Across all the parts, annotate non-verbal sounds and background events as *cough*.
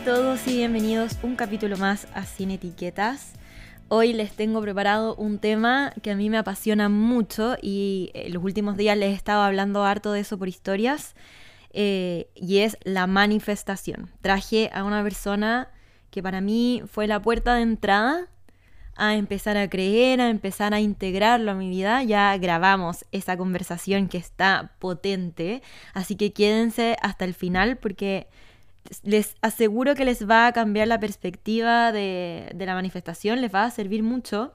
A todos y bienvenidos un capítulo más a Sin Etiquetas. Hoy les tengo preparado un tema que a mí me apasiona mucho y en los últimos días les he estado hablando harto de eso por historias eh, y es la manifestación. Traje a una persona que para mí fue la puerta de entrada a empezar a creer, a empezar a integrarlo a mi vida. Ya grabamos esa conversación que está potente, así que quédense hasta el final porque les aseguro que les va a cambiar la perspectiva de, la manifestación, les va a servir mucho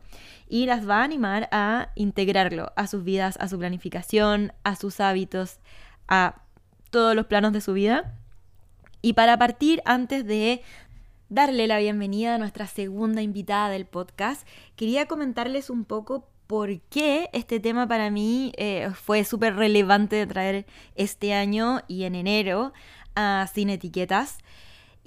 y las va a animar a integrarlo a sus vidas, a su planificación, a sus hábitos, a todos los planos de su vida. Y para partir, antes de darle la bienvenida a nuestra segunda invitada del podcast, quería comentarles un poco por qué este tema para mí eh, fue súper relevante de traer este año y en enero a Sin Etiquetas.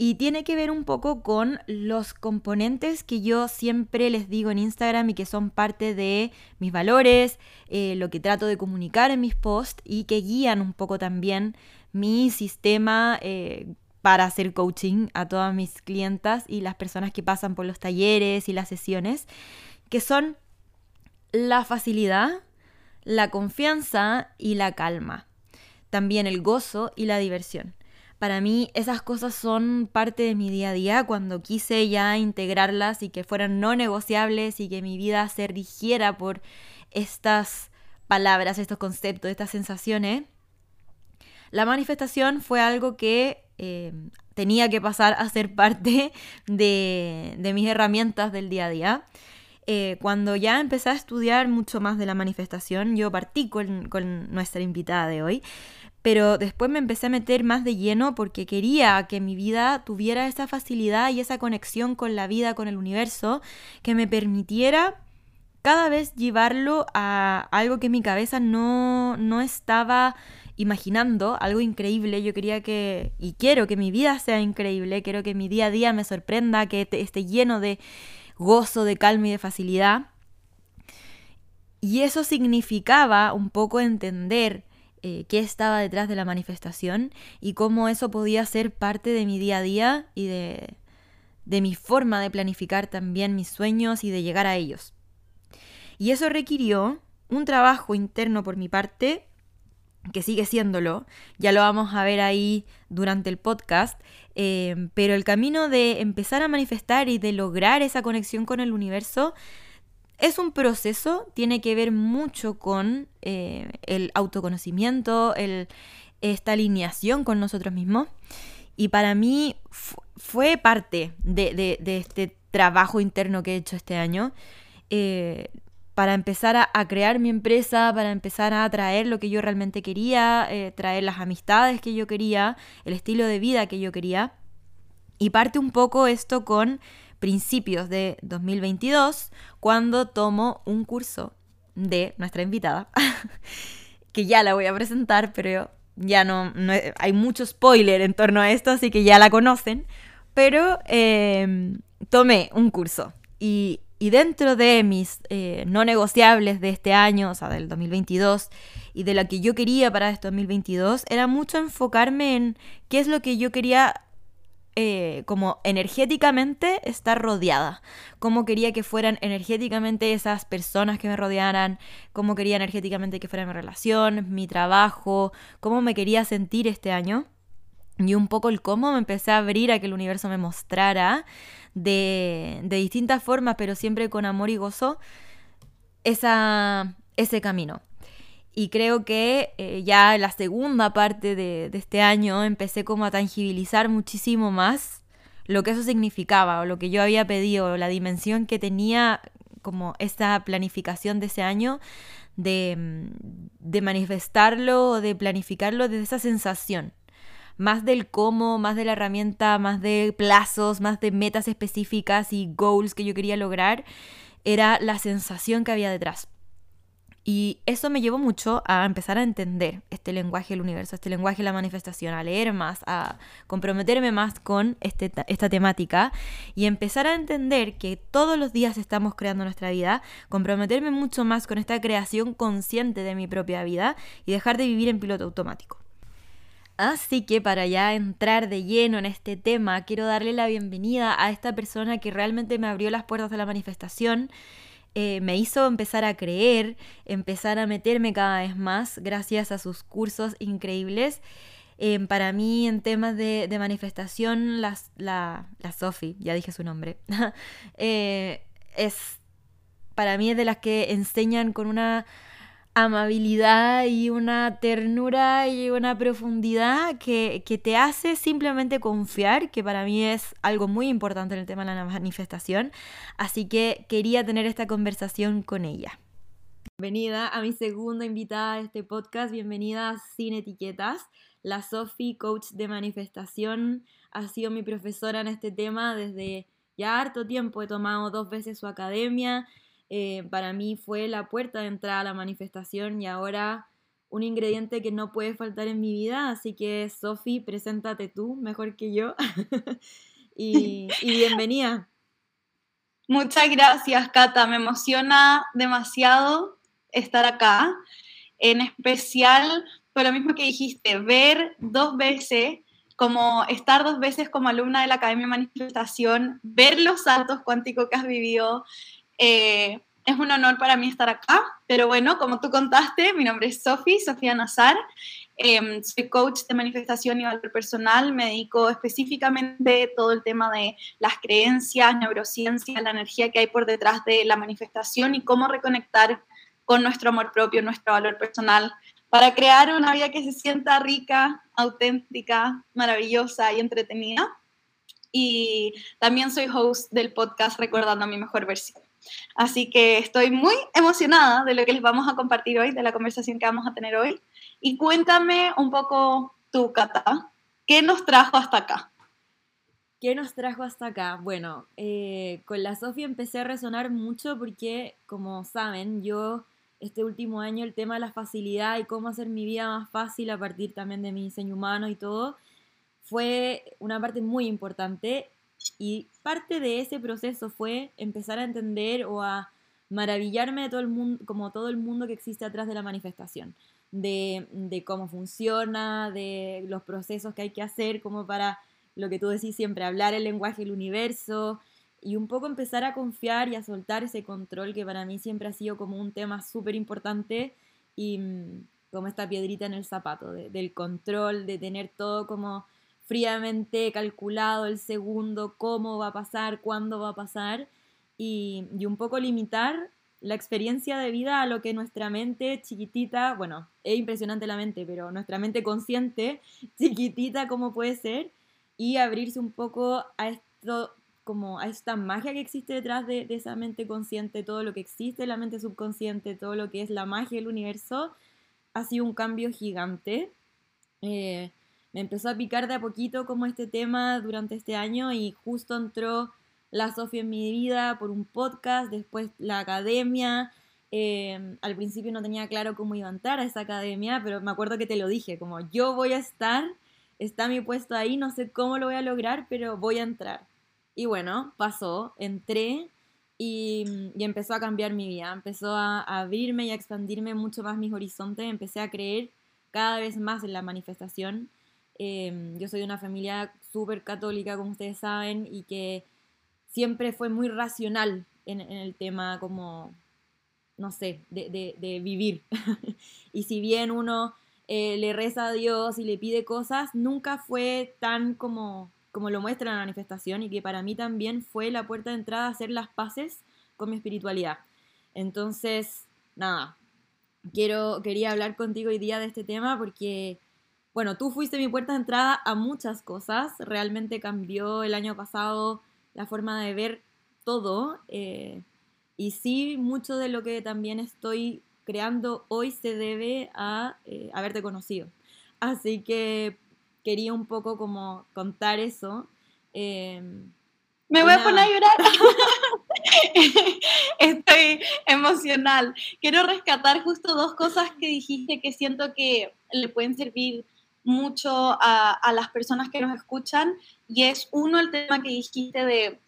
Y tiene que ver un poco con los componentes que yo siempre les digo en Instagram y que son parte de mis valores, eh, lo que trato de comunicar en mis posts y que guían un poco también mi sistema eh, para hacer coaching a todas mis clientas y las personas que pasan por los talleres y las sesiones, que son la facilidad, la confianza y la calma. También el gozo y la diversión. Para mí esas cosas son parte de mi día a día cuando quise ya integrarlas y que fueran no negociables y que mi vida se rigiera por estas palabras, estos conceptos, estas sensaciones. La manifestación fue algo que eh, tenía que pasar a ser parte *laughs* de, mis herramientas del día a día. Eh, cuando ya empecé a estudiar mucho más de la manifestación, yo partí con, con nuestra invitada de hoy, pero después me empecé a meter más de lleno porque quería que mi vida tuviera esa facilidad y esa conexión con la vida, con el universo, que me permitiera cada vez llevarlo a algo que mi cabeza no, no estaba imaginando algo increíble. Yo quería que, y quiero que mi vida sea increíble, quiero que mi día a día me sorprenda, que esté lleno de gozo, de calma y de facilidad. Y eso significaba un poco entender eh, qué estaba detrás de la manifestación y cómo eso podía ser parte de mi día a día y de, de mi forma de planificar también mis sueños y de llegar a ellos. Y eso requirió un trabajo interno por mi parte que sigue siéndolo, ya lo vamos a ver ahí durante el podcast, eh, pero el camino de empezar a manifestar y de lograr esa conexión con el universo es un proceso, tiene que ver mucho con eh, el autoconocimiento, esta alineación con nosotros mismos. Y para mí fue parte de, este trabajo interno que he hecho este año. Eh, para empezar a, crear mi empresa, para empezar a traer lo que yo realmente quería, eh, traer las amistades que yo quería, el estilo de vida que yo quería. Y parte un poco esto con principios de 2022, cuando tomo un curso de nuestra invitada, *laughs* que ya la voy a presentar, pero ya no, hay mucho spoiler en torno a esto, así que ya la conocen, pero em, tomé un curso y y dentro de mis eh, no negociables de este año, o sea, del 2022, y de la que yo quería para este 2022, era mucho enfocarme en qué es lo que yo quería eh, como energéticamente estar rodeada, cómo quería que fueran energéticamente esas personas que me rodearan, cómo quería energéticamente que fuera mi relación, mi trabajo, cómo me quería sentir este año. Y un poco el cómo me empecé a abrir a que el universo me mostrara de, distintas formas, pero siempre con amor y gozo, esa, ese camino. Y creo que eh, ya la segunda parte de, este año empecé como a tangibilizar muchísimo más lo que eso significaba o lo que yo había pedido, la dimensión que tenía como esta planificación de ese año de, de manifestarlo o de planificarlo desde esa sensación más del cómo, más de la herramienta, más de plazos, más de metas específicas y goals que yo quería lograr, era la sensación que había detrás. Y eso me llevó mucho a empezar a entender este lenguaje del universo, este lenguaje de la manifestación, a leer más, a comprometerme más con este, esta temática y empezar a entender que todos los días estamos creando nuestra vida, comprometerme mucho más con esta creación consciente de mi propia vida y dejar de vivir en piloto automático. Así que para ya entrar de lleno en este tema, quiero darle la bienvenida a esta persona que realmente me abrió las puertas de la manifestación, eh, me hizo empezar a creer, empezar a meterme cada vez más gracias a sus cursos increíbles. Eh, para mí en temas de, manifestación, la, la, Sofi, ya dije su nombre, *laughs* eh, es para mí es de las que enseñan con una amabilidad y una ternura y una profundidad que, te hace simplemente confiar, que para mí es algo muy importante en el tema de la manifestación. Así que quería tener esta conversación con ella. Bienvenida a mi segunda invitada a este podcast, bienvenida Sin Etiquetas. La Sofi, coach de manifestación, ha sido mi profesora en este tema desde ya harto tiempo. He tomado dos veces su academia eh, para mí fue la puerta de entrada a la manifestación y ahora un ingrediente que no puede faltar en mi vida. Así que, Sofi, preséntate tú, mejor que yo. *laughs* y, y bienvenida. Muchas gracias, Cata. Me emociona demasiado estar acá. En especial por lo mismo que dijiste, ver dos veces como estar dos veces como alumna de la Academia de Manifestación, ver los saltos cuánticos que has vivido, eh, es un honor para mí estar acá, pero bueno, como tú contaste, mi nombre es Sofi, Sofía Nazar, em, soy coach de manifestación y valor personal, me dedico específicamente a todo el tema de las creencias, neurociencia, la energía que hay por detrás de la manifestación y cómo reconectar con nuestro amor propio, nuestro valor personal, para crear una vida que se sienta rica, auténtica, maravillosa y entretenida. Y también soy host del podcast Recordando a mi mejor versión. Así que estoy muy emocionada de lo que les vamos a compartir hoy, de la conversación que vamos a tener hoy. Y cuéntame un poco tú, Cata, ¿qué nos trajo hasta acá? ¿Qué nos trajo hasta acá? Bueno, eh, con la Sofía empecé a resonar mucho porque, como saben, yo este último año el tema de la facilidad y cómo hacer mi vida más fácil a partir también de mi diseño humano y todo, fue una parte muy importante y parte de ese proceso fue empezar a entender o a maravillarme de todo el mundo, como todo el mundo que existe atrás de la manifestación, de, cómo funciona, de los procesos que hay que hacer, como para lo que tú decís siempre, hablar el lenguaje del universo y un poco empezar a confiar y a soltar ese control que para mí siempre ha sido como un tema súper importante y mm, como esta piedrita en el zapato, del control, de tener todo como fríamente calculado el segundo, cómo va a pasar, cuándo va a pasar, y, un poco limitar la experiencia de vida a lo que nuestra mente chiquitita, bueno, es impresionante la mente, pero nuestra mente consciente, *laughs* chiquitita como puede ser, y abrirse un poco a esto, como a esta magia que existe detrás de, esa mente consciente, todo lo que existe en la mente subconsciente, todo lo que es la magia del universo, ha sido un cambio gigante. Eh, me empezó a picar de a poquito como este tema durante este año y justo entró la Sofía en mi vida por un podcast, después la academia. Em, al principio no tenía claro cómo iba a entrar a esa academia, pero me acuerdo que te lo dije, como yo voy a estar, está mi puesto ahí, no sé cómo lo voy a lograr, pero voy a entrar. Y bueno, pasó, entré y, y empezó a cambiar mi vida, empezó a, a abrirme y a expandirme mucho más mis horizontes, empecé a creer cada vez más en la manifestación Em, yo soy de una familia súper católica, como ustedes saben, y que siempre fue muy racional en, el tema como, no sé, de, vivir. *laughs* y si bien uno eh, le reza a Dios y le pide cosas, nunca fue tan como, como lo muestra la manifestación y que para mí también fue la puerta de entrada a hacer las paces con mi espiritualidad. Entonces, nada, quiero, quería hablar contigo hoy día de este tema porque bueno, tú fuiste mi puerta de entrada a muchas cosas. Realmente cambió el año pasado la forma de ver todo. Eh, y sí, mucho de lo que también estoy creando hoy se debe a eh, haberte conocido. Así que quería un poco como contar eso. Em, Me voy a poner a llorar. *laughs* *laughs* Estoy emocional. Quiero rescatar justo dos cosas que dijiste que siento que le pueden servir mucho a, las personas que nos escuchan y es uno el tema que dijiste de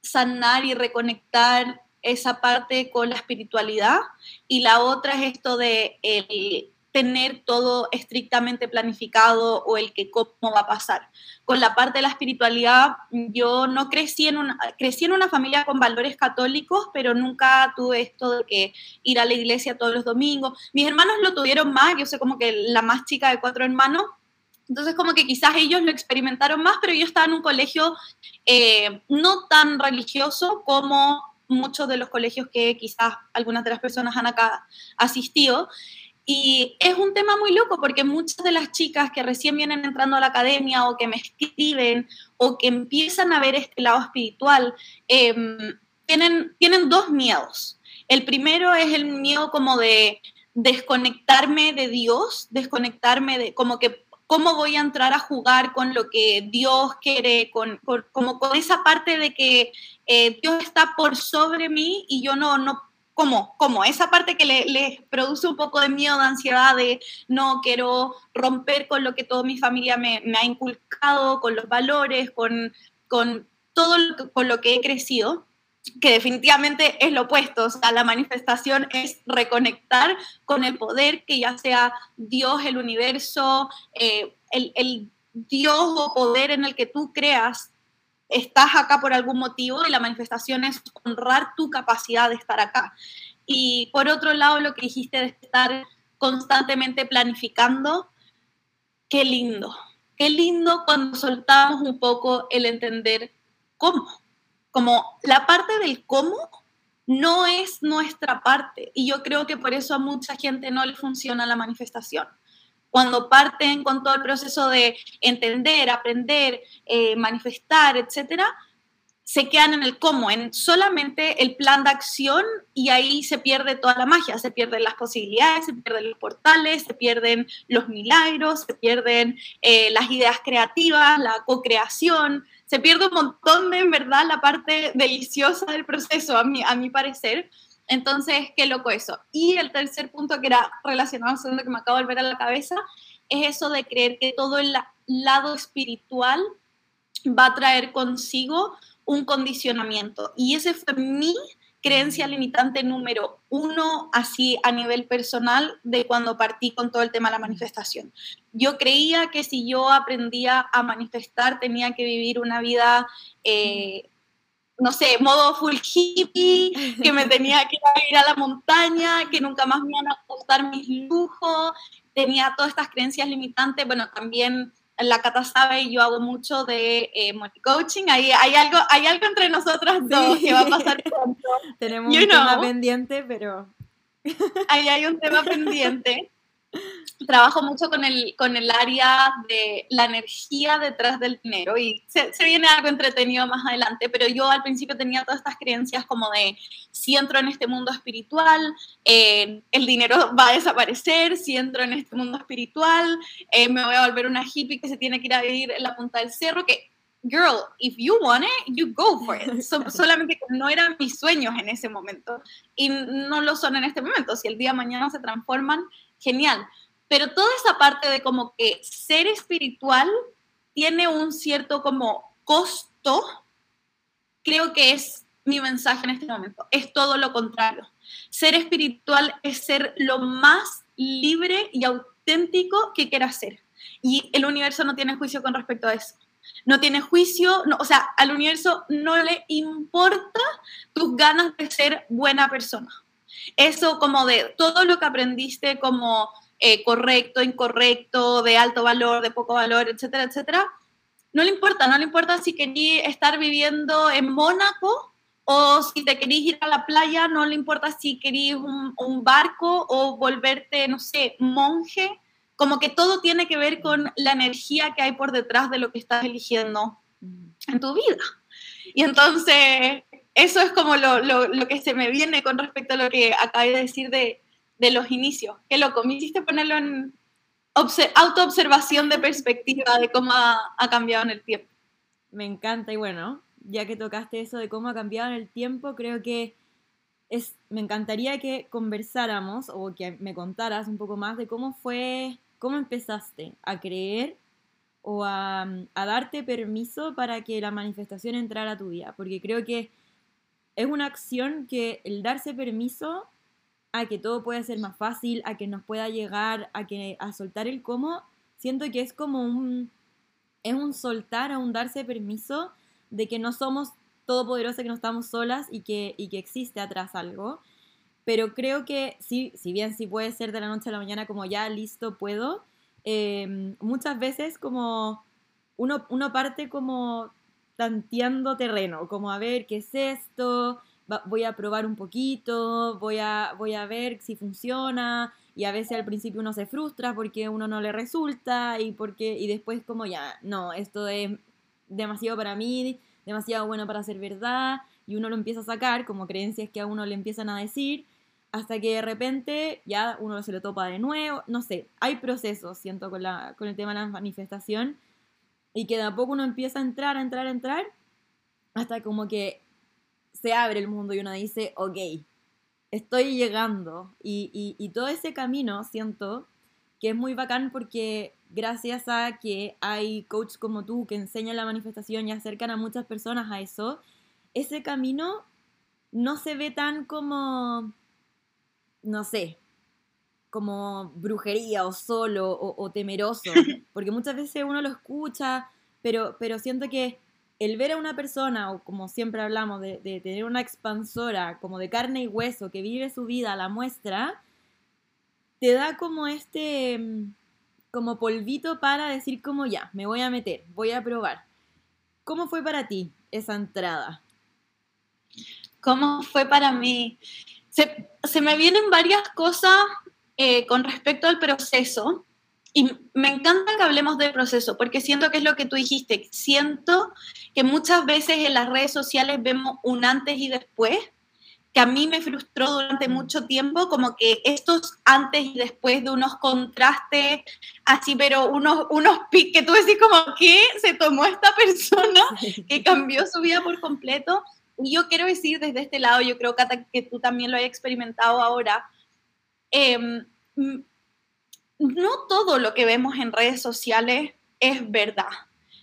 sanar y reconectar esa parte con la espiritualidad y la otra es esto de el tener todo estrictamente planificado o el que cómo va a pasar. Con la parte de la espiritualidad, yo no crecí en una, crecí en una familia con valores católicos, pero nunca tuve esto de que ir a la iglesia todos los domingos. Mis hermanos lo tuvieron más, yo sé como que la más chica de cuatro hermanos, entonces como que quizás ellos lo experimentaron más, pero yo estaba en un colegio eh, no tan religioso como muchos de los colegios que quizás algunas de las personas han acá asistido. Y es un tema muy loco porque muchas de las chicas que recién vienen entrando a la academia o que me escriben o que empiezan a ver este lado espiritual, em, tienen, tienen dos miedos. El primero es el miedo como de desconectarme de Dios, desconectarme de como que cómo voy a entrar a jugar con lo que Dios quiere, con, como con esa parte de que eh, Dios está por sobre mí y yo no, no ¿Cómo? ¿Cómo? Esa parte que le produce un poco de miedo, de ansiedad, de no quiero romper con lo que toda mi familia me, ha inculcado, con los valores, con, con todo lo, con lo que he crecido que definitivamente es lo opuesto, o la manifestación es reconectar con el poder que ya sea Dios, el universo, eh, el, el, Dios o poder en el que tú creas, estás acá por algún motivo y la manifestación es honrar tu capacidad de estar acá. Y por otro lado, lo que dijiste de estar constantemente planificando, qué lindo, qué lindo cuando soltamos un poco el entender cómo como la parte del cómo no es nuestra parte. Y yo creo que por eso a mucha gente no le funciona la manifestación. Cuando parten con todo el proceso de entender, aprender, eh, manifestar, etcétera, se quedan en el cómo, en solamente el plan de acción y ahí se pierde toda la magia, se pierden las posibilidades, se pierden los portales, se pierden los milagros, se pierden eh, las ideas creativas, la co-creación, se pierde un montón de, en verdad, la parte deliciosa del proceso, a mi, a mi parecer. Entonces, qué loco eso. Y el tercer punto que era relacionado segundo que me acabo de volver a la cabeza, es eso de creer que todo el lado espiritual va a traer consigo un condicionamiento. Y ese fue mi creencia limitante número uno, así a nivel personal, de cuando partí con todo el tema de la manifestación. Yo creía que si yo aprendía a manifestar, tenía que vivir una vida, eh, no sé, modo full hippie, que me *laughs* tenía que ir a la montaña, que nunca más me iban a costar mis lujos, tenía todas estas creencias limitantes, bueno, también la Cata sabe y yo hago mucho de eh, money coaching. Hay, hay, algo, hay algo entre nosotras dos que va a pasar pronto. *laughs* Tenemos un tema pendiente, pero... Ahí hay un tema pendiente trabajo mucho con el, con el área de la energía detrás del dinero y se, viene algo entretenido más adelante, pero yo al principio tenía todas estas creencias como de si entro en este mundo espiritual, eh, el dinero va a desaparecer, si entro en este mundo espiritual, eh, me voy a volver una hippie que se tiene que ir a vivir en la punta del cerro, que girl, if you want it, you go for it. *laughs* solamente que no eran mis sueños en ese momento y no lo son en este momento. Si el día de mañana se transforman, genial. Pero toda esa parte de como que ser espiritual tiene un cierto como costo, creo que es mi mensaje en este momento. Es todo lo contrario. Ser espiritual es ser lo más libre y auténtico que quieras ser. Y el universo no tiene juicio con respecto a eso. No tiene juicio, no, o sea, al universo no le importa tus ganas de ser buena persona. Eso como de todo lo que aprendiste como eh, correcto, incorrecto, de alto valor, de poco valor, etcétera, etcétera, no le importa, no le importa si querías estar viviendo en Mónaco o si te querís ir a la playa, no le importa si querís un, un, barco o volverte, no sé, monje, como que todo tiene que ver con la energía que hay por detrás de lo que estás eligiendo en tu vida. Y entonces, eso es como lo, lo, que se me viene con respecto a lo que acabé de decir de, de los inicios. Qué loco, me hiciste ponerlo en autoobservación de perspectiva de cómo ha, cambiado en el tiempo. Me encanta y bueno, ya que tocaste eso de cómo ha cambiado en el tiempo, creo que es, me encantaría que conversáramos o que me contaras un poco más de cómo fue, cómo empezaste a creer o a, a, darte permiso para que la manifestación entrara a tu vida, porque creo que es una acción que el darse permiso a que todo puede ser más fácil, a que nos pueda llegar, a que a soltar el cómo, siento que es como un es un soltar, a un darse permiso de que no somos todopoderosas, que no estamos solas y que, y que existe atrás algo. Pero creo que sí, si bien sí puede ser de la noche a la mañana como ya listo, puedo, em, muchas veces como uno, uno parte como tanteando terreno, como a ver qué es esto, voy a probar un poquito, voy a, voy a ver si funciona, y a veces al principio uno se frustra porque uno no le resulta y porque y después como ya, no, esto es demasiado para mí, demasiado bueno para ser verdad y uno lo empieza a sacar como creencias que a uno le empiezan a decir hasta que de repente ya uno se lo topa de nuevo, no sé, hay procesos, siento, con, la, con el tema de la manifestación y que de a poco uno empieza a entrar, a entrar, a entrar hasta como que se abre el mundo y uno dice, ok, estoy llegando. Y, todo ese camino siento que es muy bacán porque gracias a que hay coaches como tú que enseñan la manifestación y acercan a muchas personas a eso, ese camino no se ve tan como, no sé, como brujería o solo o, temeroso, *laughs* porque muchas veces uno lo escucha, pero, pero siento que el ver a una persona, o como siempre hablamos, de, tener una expansora como de carne y hueso que vive su vida a la muestra, te da como este, mm, como polvito para decir como ya, me voy a meter, voy a probar. ¿Cómo fue para ti esa entrada? ¿Cómo fue para mí? Se, me vienen varias cosas eh, con respecto al proceso. Y me encanta que hablemos del proceso, porque siento que es lo que tú dijiste. Siento que muchas veces en las redes sociales vemos un antes y después, que a mí me frustró durante mucho tiempo, como que estos antes y después de unos contrastes así, pero unos, unos que tú decís como, ¿qué se tomó esta persona *laughs* que cambió su vida por completo? Y yo quiero decir desde este lado, yo creo, Cata, que tú también lo hayas experimentado ahora, eh, no todo lo que vemos en redes sociales es verdad.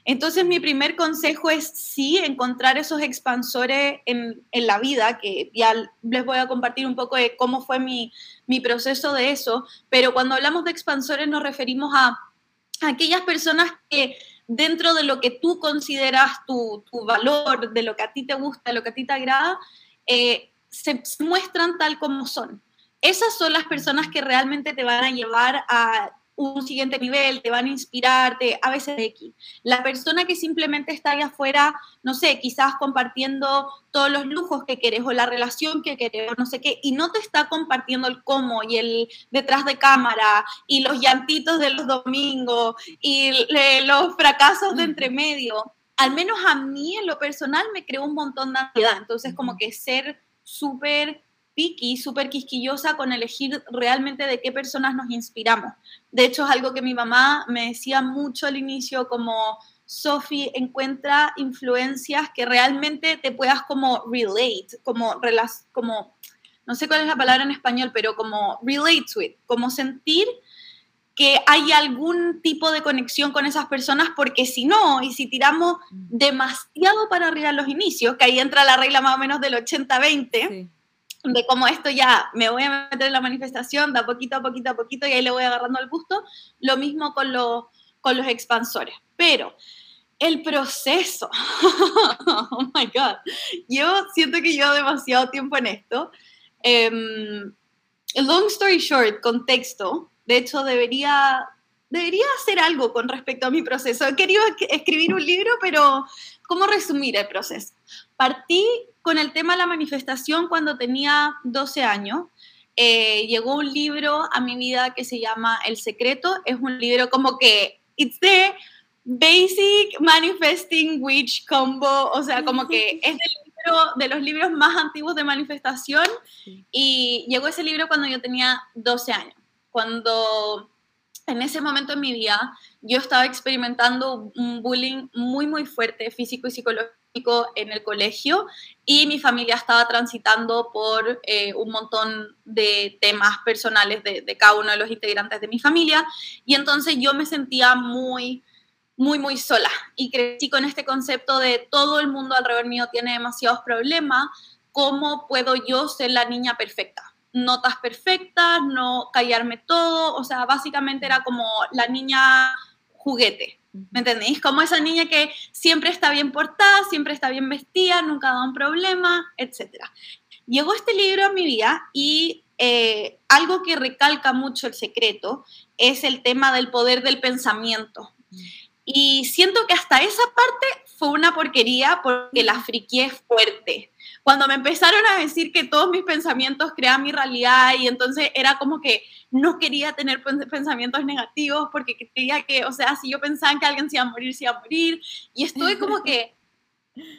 Entonces mi primer consejo es sí encontrar esos expansores en, la vida, que ya les voy a compartir un poco de cómo fue mi, proceso de eso, pero cuando hablamos de expansores nos referimos a, aquellas personas que dentro de lo que tú consideras tu, valor, de lo que a ti te gusta, lo que a ti te agrada, eh, se muestran tal como son esas son las personas que realmente te van a llevar a un siguiente nivel, te van a inspirarte, a veces de X. La persona que simplemente está ahí afuera, no sé, quizás compartiendo todos los lujos que querés o la relación que querés o no sé qué, y no te está compartiendo el cómo y el detrás de cámara y los llantitos de los domingos y los fracasos de entre medio. Al menos a mí en lo personal me creó un montón de ansiedad. Entonces como que ser súper picky, súper quisquillosa con elegir realmente de qué personas nos inspiramos. De hecho, es algo que mi mamá me decía mucho al inicio, como, Sophie, encuentra influencias que realmente te puedas como relate, como, como, no sé cuál es la palabra en español, pero como relate to it, como sentir que hay algún tipo de conexión con esas personas, porque si no, y si tiramos mm. demasiado para arriba los inicios, que ahí entra la regla más o menos del 80-20, de cómo esto ya me voy a meter en la manifestación, da poquito a poquito a poquito y ahí le voy agarrando el gusto. Lo mismo con, con los expansores. Pero el proceso, *laughs* oh my God, yo siento que llevo demasiado tiempo en esto. Um, long story short, contexto, de hecho debería, debería hacer algo con respecto a mi proceso. He querido escribir un libro, pero ¿cómo resumir el proceso? Partí con el tema de la manifestación cuando tenía 12 años. Eh, llegó un libro a mi vida que se llama El Secreto. Es un libro como que, it's the basic manifesting witch combo, o sea, como que *laughs* es de los libros más antiguos de manifestación. Y llegó ese libro cuando yo tenía 12 años. Cuando en ese momento en mi vida yo estaba experimentando un bullying muy, muy fuerte, físico y psicológico en el colegio y mi familia estaba transitando por eh, un montón de temas personales de, de, cada uno de los integrantes de mi familia y entonces yo me sentía muy, muy, muy sola y crecí con este concepto de todo el mundo alrededor mío tiene demasiados problemas, ¿cómo puedo yo ser la niña perfecta? notas perfectas, no callarme todo, o sea, básicamente era como la niña juguete, ¿me entendéis? Como esa niña que siempre está bien portada, siempre está bien vestida, nunca da un problema, etc. Llegó este libro a mi vida y eh, algo que recalca mucho el secreto es el tema del poder del pensamiento. Y siento que hasta esa parte fue una porquería porque la friqué fuerte. Cuando me empezaron a decir que todos mis pensamientos crean mi realidad y entonces era como que no quería tener pensamientos negativos porque creía que, o sea, si yo pensaba que alguien se iba a morir, se iba a morir. Y estuve como que,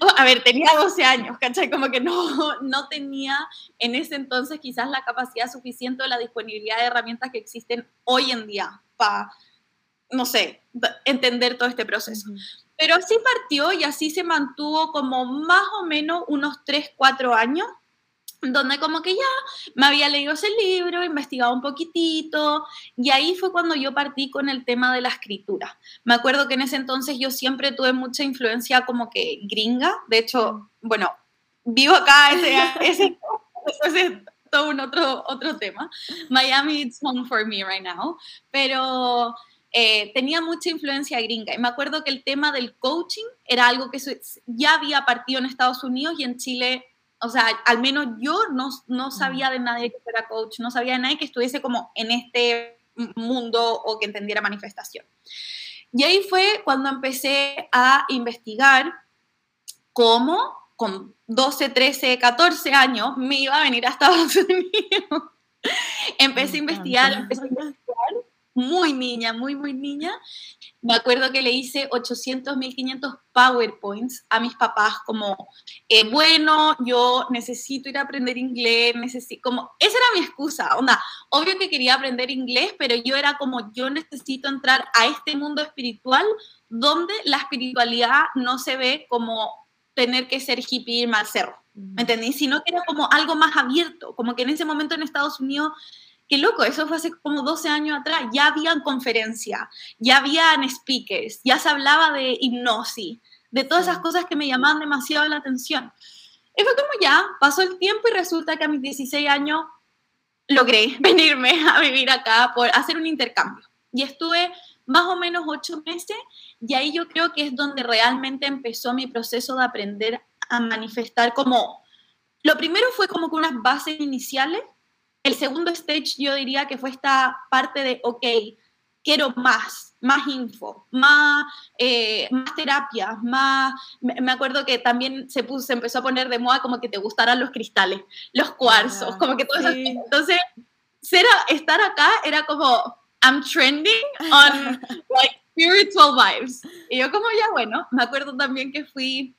oh, a ver, tenía 12 años, ¿cachai? Como que no, no tenía en ese entonces quizás la capacidad suficiente o la disponibilidad de herramientas que existen hoy en día para, no sé, entender todo este proceso. Pero así partió y así se mantuvo como más o menos unos 3, 4 años, donde como que ya me había leído ese libro, investigado un poquitito, y ahí fue cuando yo partí con el tema de la escritura. Me acuerdo que en ese entonces yo siempre tuve mucha influencia como que gringa, de hecho, bueno, vivo acá, ese, *laughs* ese, ese todo un otro, otro tema. Miami, it's home for me right now, pero eh, tenía mucha influencia gringa. Y me acuerdo que el tema del coaching era algo que ya había partido en Estados Unidos y en Chile, o sea, al menos yo no, no sabía de nadie que fuera coach, no sabía de nadie que estuviese como en este mundo o que entendiera manifestación. Y ahí fue cuando empecé a investigar cómo con 12, 13, 14 años me iba a venir a Estados *laughs* Unidos. empecé a investigar, empecé a investigar muy niña, muy, muy niña, me acuerdo que le hice 800, 1500 PowerPoints a mis papás como, eh, bueno, yo necesito ir a aprender inglés, necesito, como, esa era mi excusa, onda, obvio que quería aprender inglés, pero yo era como, yo necesito entrar a este mundo espiritual donde la espiritualidad no se ve como tener que ser hippie y irme al cerro, ¿me entendí? Sino que era como algo más abierto, como que en ese momento en Estados Unidos Qué loco, eso fue hace como 12 años atrás. Ya habían conferencias, ya habían speakers, ya se hablaba de hipnosis, de todas esas cosas que me llamaban demasiado la atención. Y fue como ya, pasó el tiempo y resulta que a mis 16 años logré *laughs* venirme a vivir acá por hacer un intercambio. Y estuve más o menos ocho meses y ahí yo creo que es donde realmente empezó mi proceso de aprender a manifestar como, lo primero fue como con unas bases iniciales el segundo stage yo diría que fue esta parte de, ok, quiero más, más info, más, eh, más terapia, más... Me acuerdo que también se, puso, se empezó a poner de moda como que te gustaran los cristales, los cuarzos, como que todo eso. Entonces, ser, estar acá era como, I'm trending on *laughs* like spiritual vibes. Y yo como ya, bueno, me acuerdo también que fui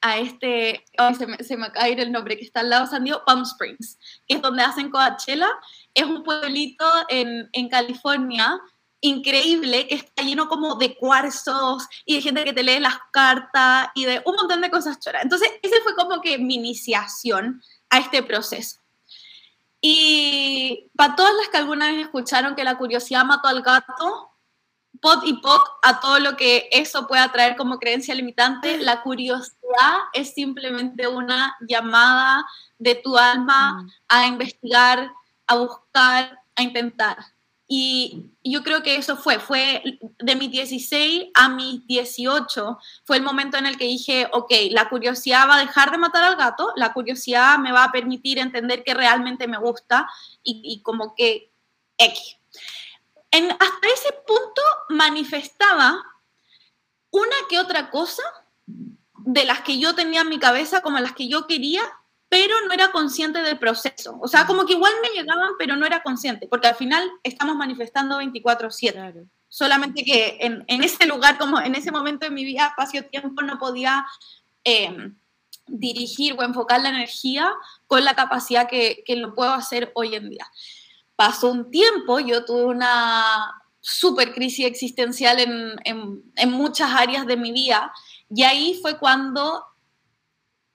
a este, se, me, se, me, acaba de ir el nombre, que está al lado de San Diego, Palm Springs, que es donde hacen Coachella. Es un pueblito en, en California increíble que está lleno como de cuarzos y de gente que te lee las cartas y de un montón de cosas choras. Entonces, ese fue como que mi iniciación a este proceso. Y para todas las que alguna vez escucharon que la curiosidad mató al gato, pot y poc a todo lo que eso pueda traer como creencia limitante, la curiosidad es simplemente una llamada de tu alma mm. a investigar, a buscar, a intentar. Y yo creo que eso fue, fue de mis 16 a mis 18, fue el momento en el que dije, ok, la curiosidad va a dejar de matar al gato, la curiosidad me va a permitir entender que realmente me gusta y, y como que X, en, hasta ese punto manifestaba una que otra cosa de las que yo tenía en mi cabeza, como las que yo quería, pero no era consciente del proceso. O sea, como que igual me llegaban, pero no era consciente, porque al final estamos manifestando 24/7. Solamente que en, ese lugar, como en ese momento de mi vida, espacio-tiempo, no podía em, dirigir o enfocar la energía con la capacidad que, que lo puedo hacer hoy en día pasó un tiempo, yo tuve una super crisis existencial en, muchas áreas de mi vida y ahí fue cuando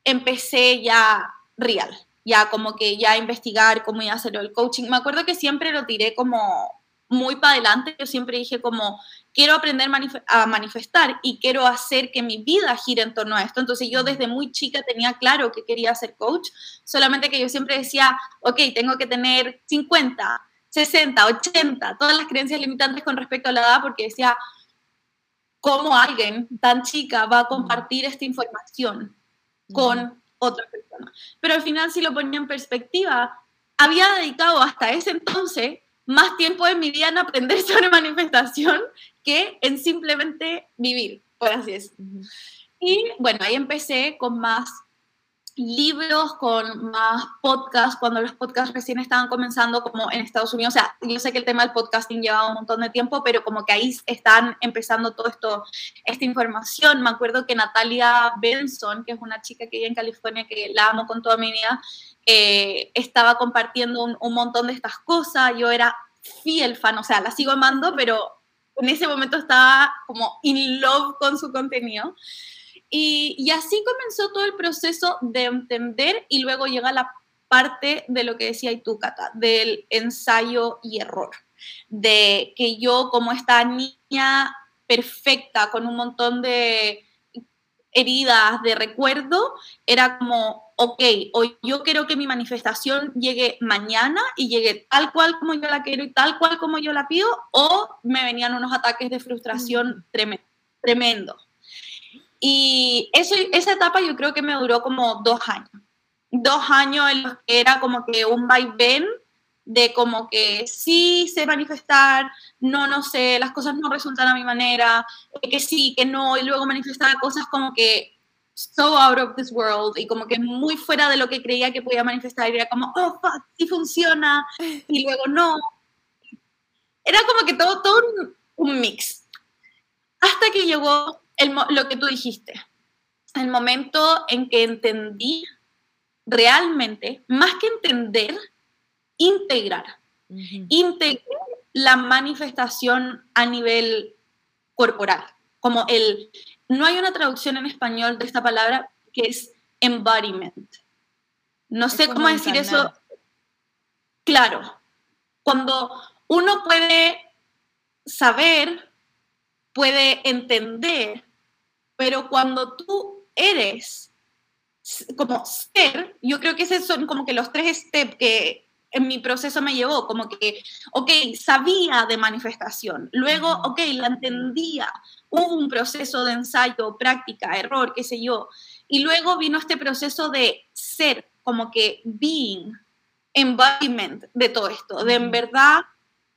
empecé ya real, ya como que ya investigar cómo iba a hacer el coaching. Me acuerdo que siempre lo tiré como muy para adelante, yo siempre dije como, quiero aprender a manifestar y quiero hacer que mi vida gire en torno a esto. Entonces yo desde muy chica tenía claro que quería ser coach, solamente que yo siempre decía, ok, tengo que tener 50, 60, 80, todas las creencias limitantes con respecto a la edad, porque decía, ¿cómo alguien tan chica va a compartir esta información con otra persona? Pero al final, si lo ponía en perspectiva, había dedicado hasta ese entonces más tiempo en mi vida en aprender *laughs* sobre manifestación que en simplemente vivir, por así decirlo. Y bueno, ahí empecé con más libros, con más podcasts, cuando los podcasts recién estaban comenzando como en Estados Unidos. O sea, yo sé que el tema del podcasting lleva un montón de tiempo, pero como que ahí están empezando todo esto, esta información. Me acuerdo que Natalia Benson, que es una chica que vive en California, que la amo con toda mi vida, eh, estaba compartiendo un, un, montón de estas cosas, yo era fiel fan, o sea, la sigo amando, pero en ese momento estaba como in love con su contenido. Y, y así comenzó todo el proceso de entender y luego llega la parte de lo que decía tú, Cata, del ensayo y error, de que yo como esta niña perfecta con un montón de heridas de recuerdo, era como, ok, hoy yo quiero que mi manifestación llegue mañana y llegue tal cual como yo la quiero y tal cual como yo la pido, o me venían unos ataques de frustración tremendo. tremendo. Y eso, esa etapa yo creo que me duró como dos años. Dos años en los que era como que un vaivén de como que sí sé manifestar, no, no sé, las cosas no resultan a mi manera, que sí, que no, y luego manifestar cosas como que so out of this world y como que muy fuera de lo que creía que podía manifestar y era como, oh, fuck, sí funciona, y luego no. Era como que todo, todo un, mix. Hasta que llegó el, lo que tú dijiste, el momento en que entendí realmente, más que entender, integrar. Integrar la manifestación a nivel corporal. Como el. No hay una traducción en español de esta palabra que es embodiment. No sé cómo decir eso. Claro. Cuando uno puede saber, puede entender, pero cuando tú eres como ser, yo creo que esos son como que los tres steps que en mi proceso me llevó, como que, ok, sabía de manifestación, luego, ok, la entendía, hubo un proceso de ensayo, práctica, error, qué sé yo, y luego vino este proceso de ser, como que being, embodiment de todo esto, de en verdad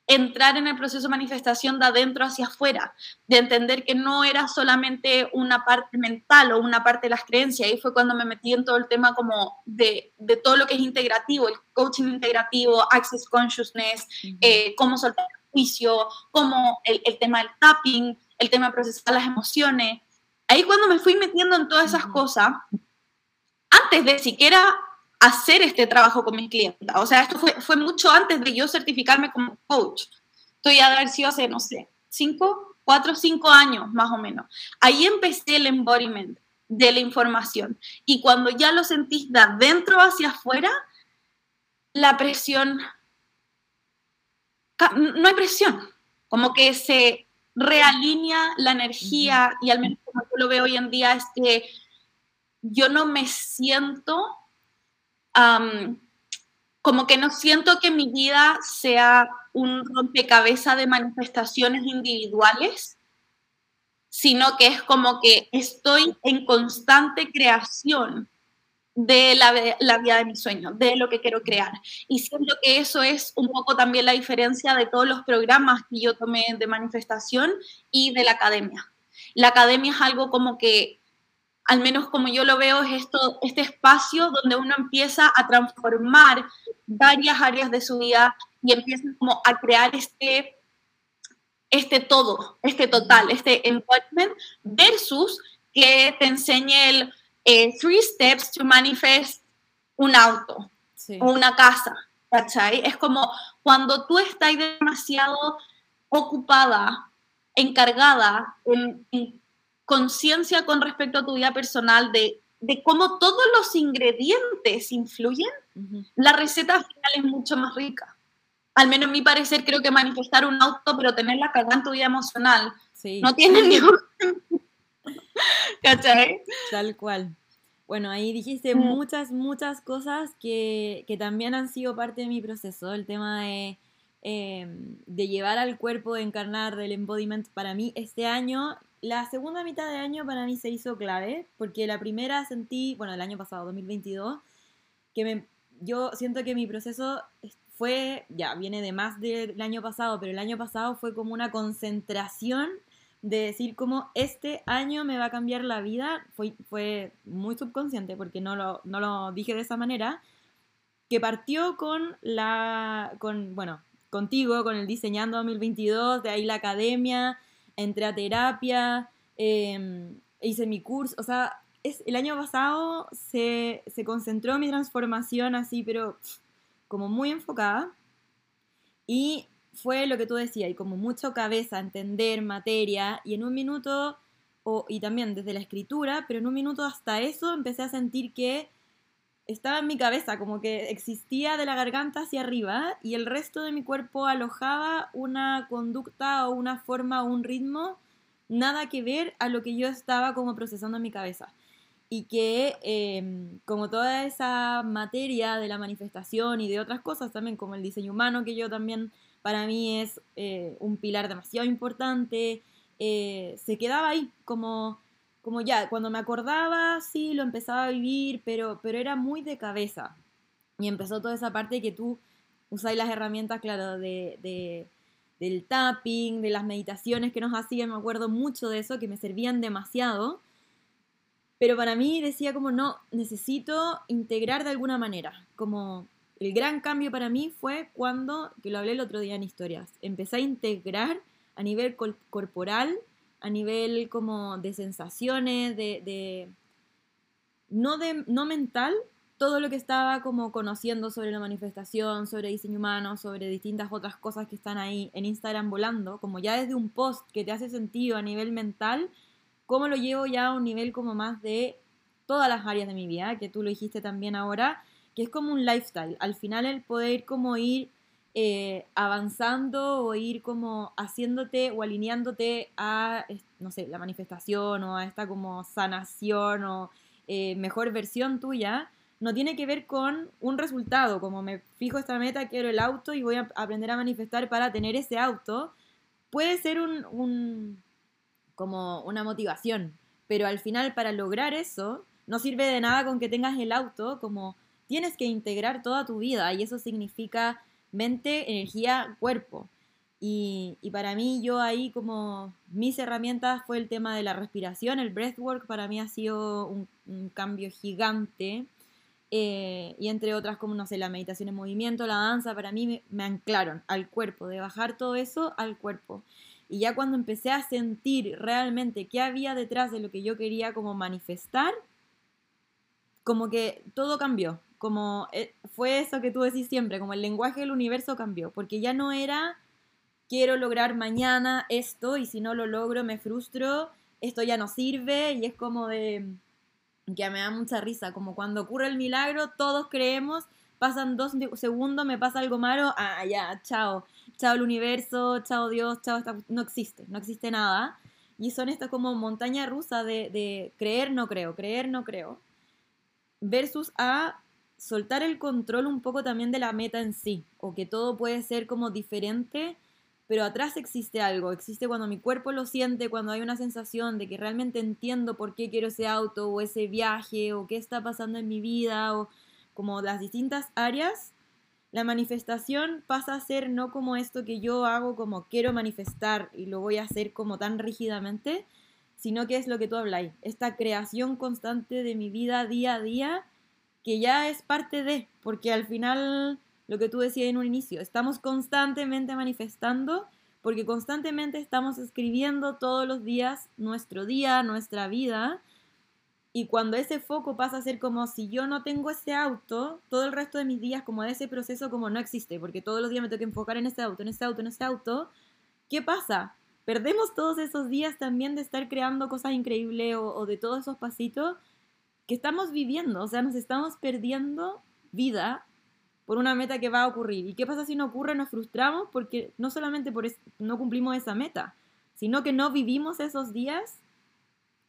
entrar en el proceso de manifestación de adentro hacia afuera, de entender que no era solamente una parte mental o una parte de las creencias. Ahí fue cuando me metí en todo el tema como de, de todo lo que es integrativo, el coaching integrativo, access consciousness, eh, cómo soltar el juicio, cómo el, el, tema del tapping, el tema de procesar las emociones. Ahí cuando me fui metiendo en todas esas cosas, antes de siquiera hacer este trabajo con mis clientes. O sea, esto fue, fue mucho antes de yo certificarme como coach. Estoy a haber sido hace, no sé, cinco, cuatro, cinco años más o menos. Ahí empecé el embodiment de la información. Y cuando ya lo sentís de adentro hacia afuera, la presión, no hay presión, como que se realinea la energía y al menos como yo lo veo hoy en día es que yo no me siento como que no siento que mi vida sea un rompecabezas de manifestaciones individuales, sino que es como que estoy en constante creación de la, la, vida de mi sueño, de lo que quiero crear. Y siento que eso es un poco también la diferencia de todos los programas que yo tomé de manifestación y de la academia. La academia es algo como que al menos como yo lo veo, es esto, este espacio donde uno empieza a transformar varias áreas de su vida y empieza como a crear este, este todo, este total, este embodiment, versus que te enseñe el eh, three steps to manifest un auto o una casa, ¿cachai? Es como cuando tú estás demasiado ocupada, encargada en conciencia con respecto a tu vida personal de, de cómo todos los ingredientes influyen, la receta final es mucho más rica. Al menos en mi parecer, creo que manifestar un auto, pero tener la carga en tu vida emocional, Sí. No tiene *laughs* ningún... ¿Cachai? Tal cual. Bueno, ahí dijiste mm. muchas, muchas cosas que, que, también han sido parte de mi proceso. El tema de, em, de llevar al cuerpo, de encarnar, del embodiment. Para mí, este año, la segunda mitad de año para mí se hizo clave, porque la primera sentí, bueno, el año pasado, 2022, que yo siento que mi proceso fue, ya, viene de más del año pasado, pero el año pasado fue como una concentración de decir como este año me va a cambiar la vida, fue, fue muy subconsciente porque no lo, no lo dije de esa manera, que partió con la, con, bueno, contigo, con el Diseñando 2022, de ahí la academia, entré a terapia, em, hice mi curso, o sea, es, el año pasado se, se concentró mi transformación así, pero como muy enfocada. Y fue lo que tú decías, y como mucho cabeza, entender materia, y en un minuto, o, y también desde la escritura, pero en un minuto hasta eso empecé a sentir que estaba en mi cabeza, como que existía de la garganta hacia arriba, y el resto de mi cuerpo alojaba una conducta o una forma o un ritmo, nada que ver a lo que yo estaba como procesando en mi cabeza. Y que em, como toda esa materia de la manifestación y de otras cosas también, como el diseño humano, que yo también para mí es eh, un pilar demasiado importante, eh, se quedaba ahí como, como ya, cuando me acordaba, sí, lo empezaba a vivir, pero, pero era muy de cabeza. Y empezó toda esa parte que tú usáis las herramientas, claro, de, de, del tapping, de las meditaciones que nos hacían, me acuerdo mucho de eso, que me servían demasiado. Pero para mí decía como, no, necesito integrar de alguna manera, como el gran cambio para mí fue cuando, que lo hablé el otro día en historias, empecé a integrar a nivel corporal, a nivel como de sensaciones, de, no, de, no mental, todo lo que estaba como conociendo sobre la manifestación, sobre diseño humano, sobre distintas otras cosas que están ahí en Instagram volando, como ya desde un post que te hace sentido a nivel mental, cómo lo llevo ya a un nivel como más de todas las áreas de mi vida, que tú lo dijiste también ahora, que es como un lifestyle. Al final el poder como ir eh, avanzando o ir como haciéndote o alineándote a, no sé, la manifestación o a esta como sanación o eh, mejor versión tuya, no tiene que ver con un resultado, como me fijo esta meta, quiero el auto y voy a aprender a manifestar para tener ese auto. Puede ser un, un como una motivación, pero al final para lograr eso no sirve de nada con que tengas el auto como tienes que integrar toda tu vida y eso significa mente, energía, cuerpo. Y, para mí, yo ahí como mis herramientas fue el tema de la respiración, el breathwork para mí ha sido un, cambio gigante. Eh, y entre otras como, no sé, la meditación en movimiento, la danza, para mí me, me, anclaron al cuerpo, de bajar todo eso al cuerpo. Y ya cuando empecé a sentir realmente qué había detrás de lo que yo quería como manifestar, como que todo cambió como eh, fue eso que tú decís siempre, como el lenguaje del universo cambió, porque ya no era quiero lograr mañana esto y si no lo logro me frustro, esto ya no sirve y es como de que me da mucha risa, como cuando ocurre el milagro, todos creemos, pasan dos segundos, me pasa algo malo, ah, ya, chao, chao el universo, chao Dios, chao, no existe, no existe nada. Y son estas como montaña rusa de, de creer, no creo, creer, no creo. Versus a soltar el control un poco también de la meta en sí, o que todo puede ser como diferente, pero atrás existe algo, existe cuando mi cuerpo lo siente, cuando hay una sensación de que realmente entiendo por qué quiero ese auto o ese viaje o qué está pasando en mi vida o como las distintas áreas, la manifestación pasa a ser no como esto que yo hago como quiero manifestar y lo voy a hacer como tan rígidamente, sino que es lo que tú habláis, esta creación constante de mi vida día a día que ya es parte de, porque al final, lo que tú decías en un inicio, estamos constantemente manifestando, porque constantemente estamos escribiendo todos los días nuestro día, nuestra vida, y cuando ese foco pasa a ser como si yo no tengo ese auto, todo el resto de mis días como ese proceso como no existe, porque todos los días me tengo que enfocar en ese auto, en ese auto, en ese auto, ¿qué pasa? Perdemos todos esos días también de estar creando cosas increíbles o, o de todos esos pasitos que estamos viviendo, o sea, nos estamos perdiendo vida por una meta que va a ocurrir. ¿Y qué pasa si no ocurre? Nos frustramos porque no solamente no cumplimos esa meta, sino que no vivimos esos días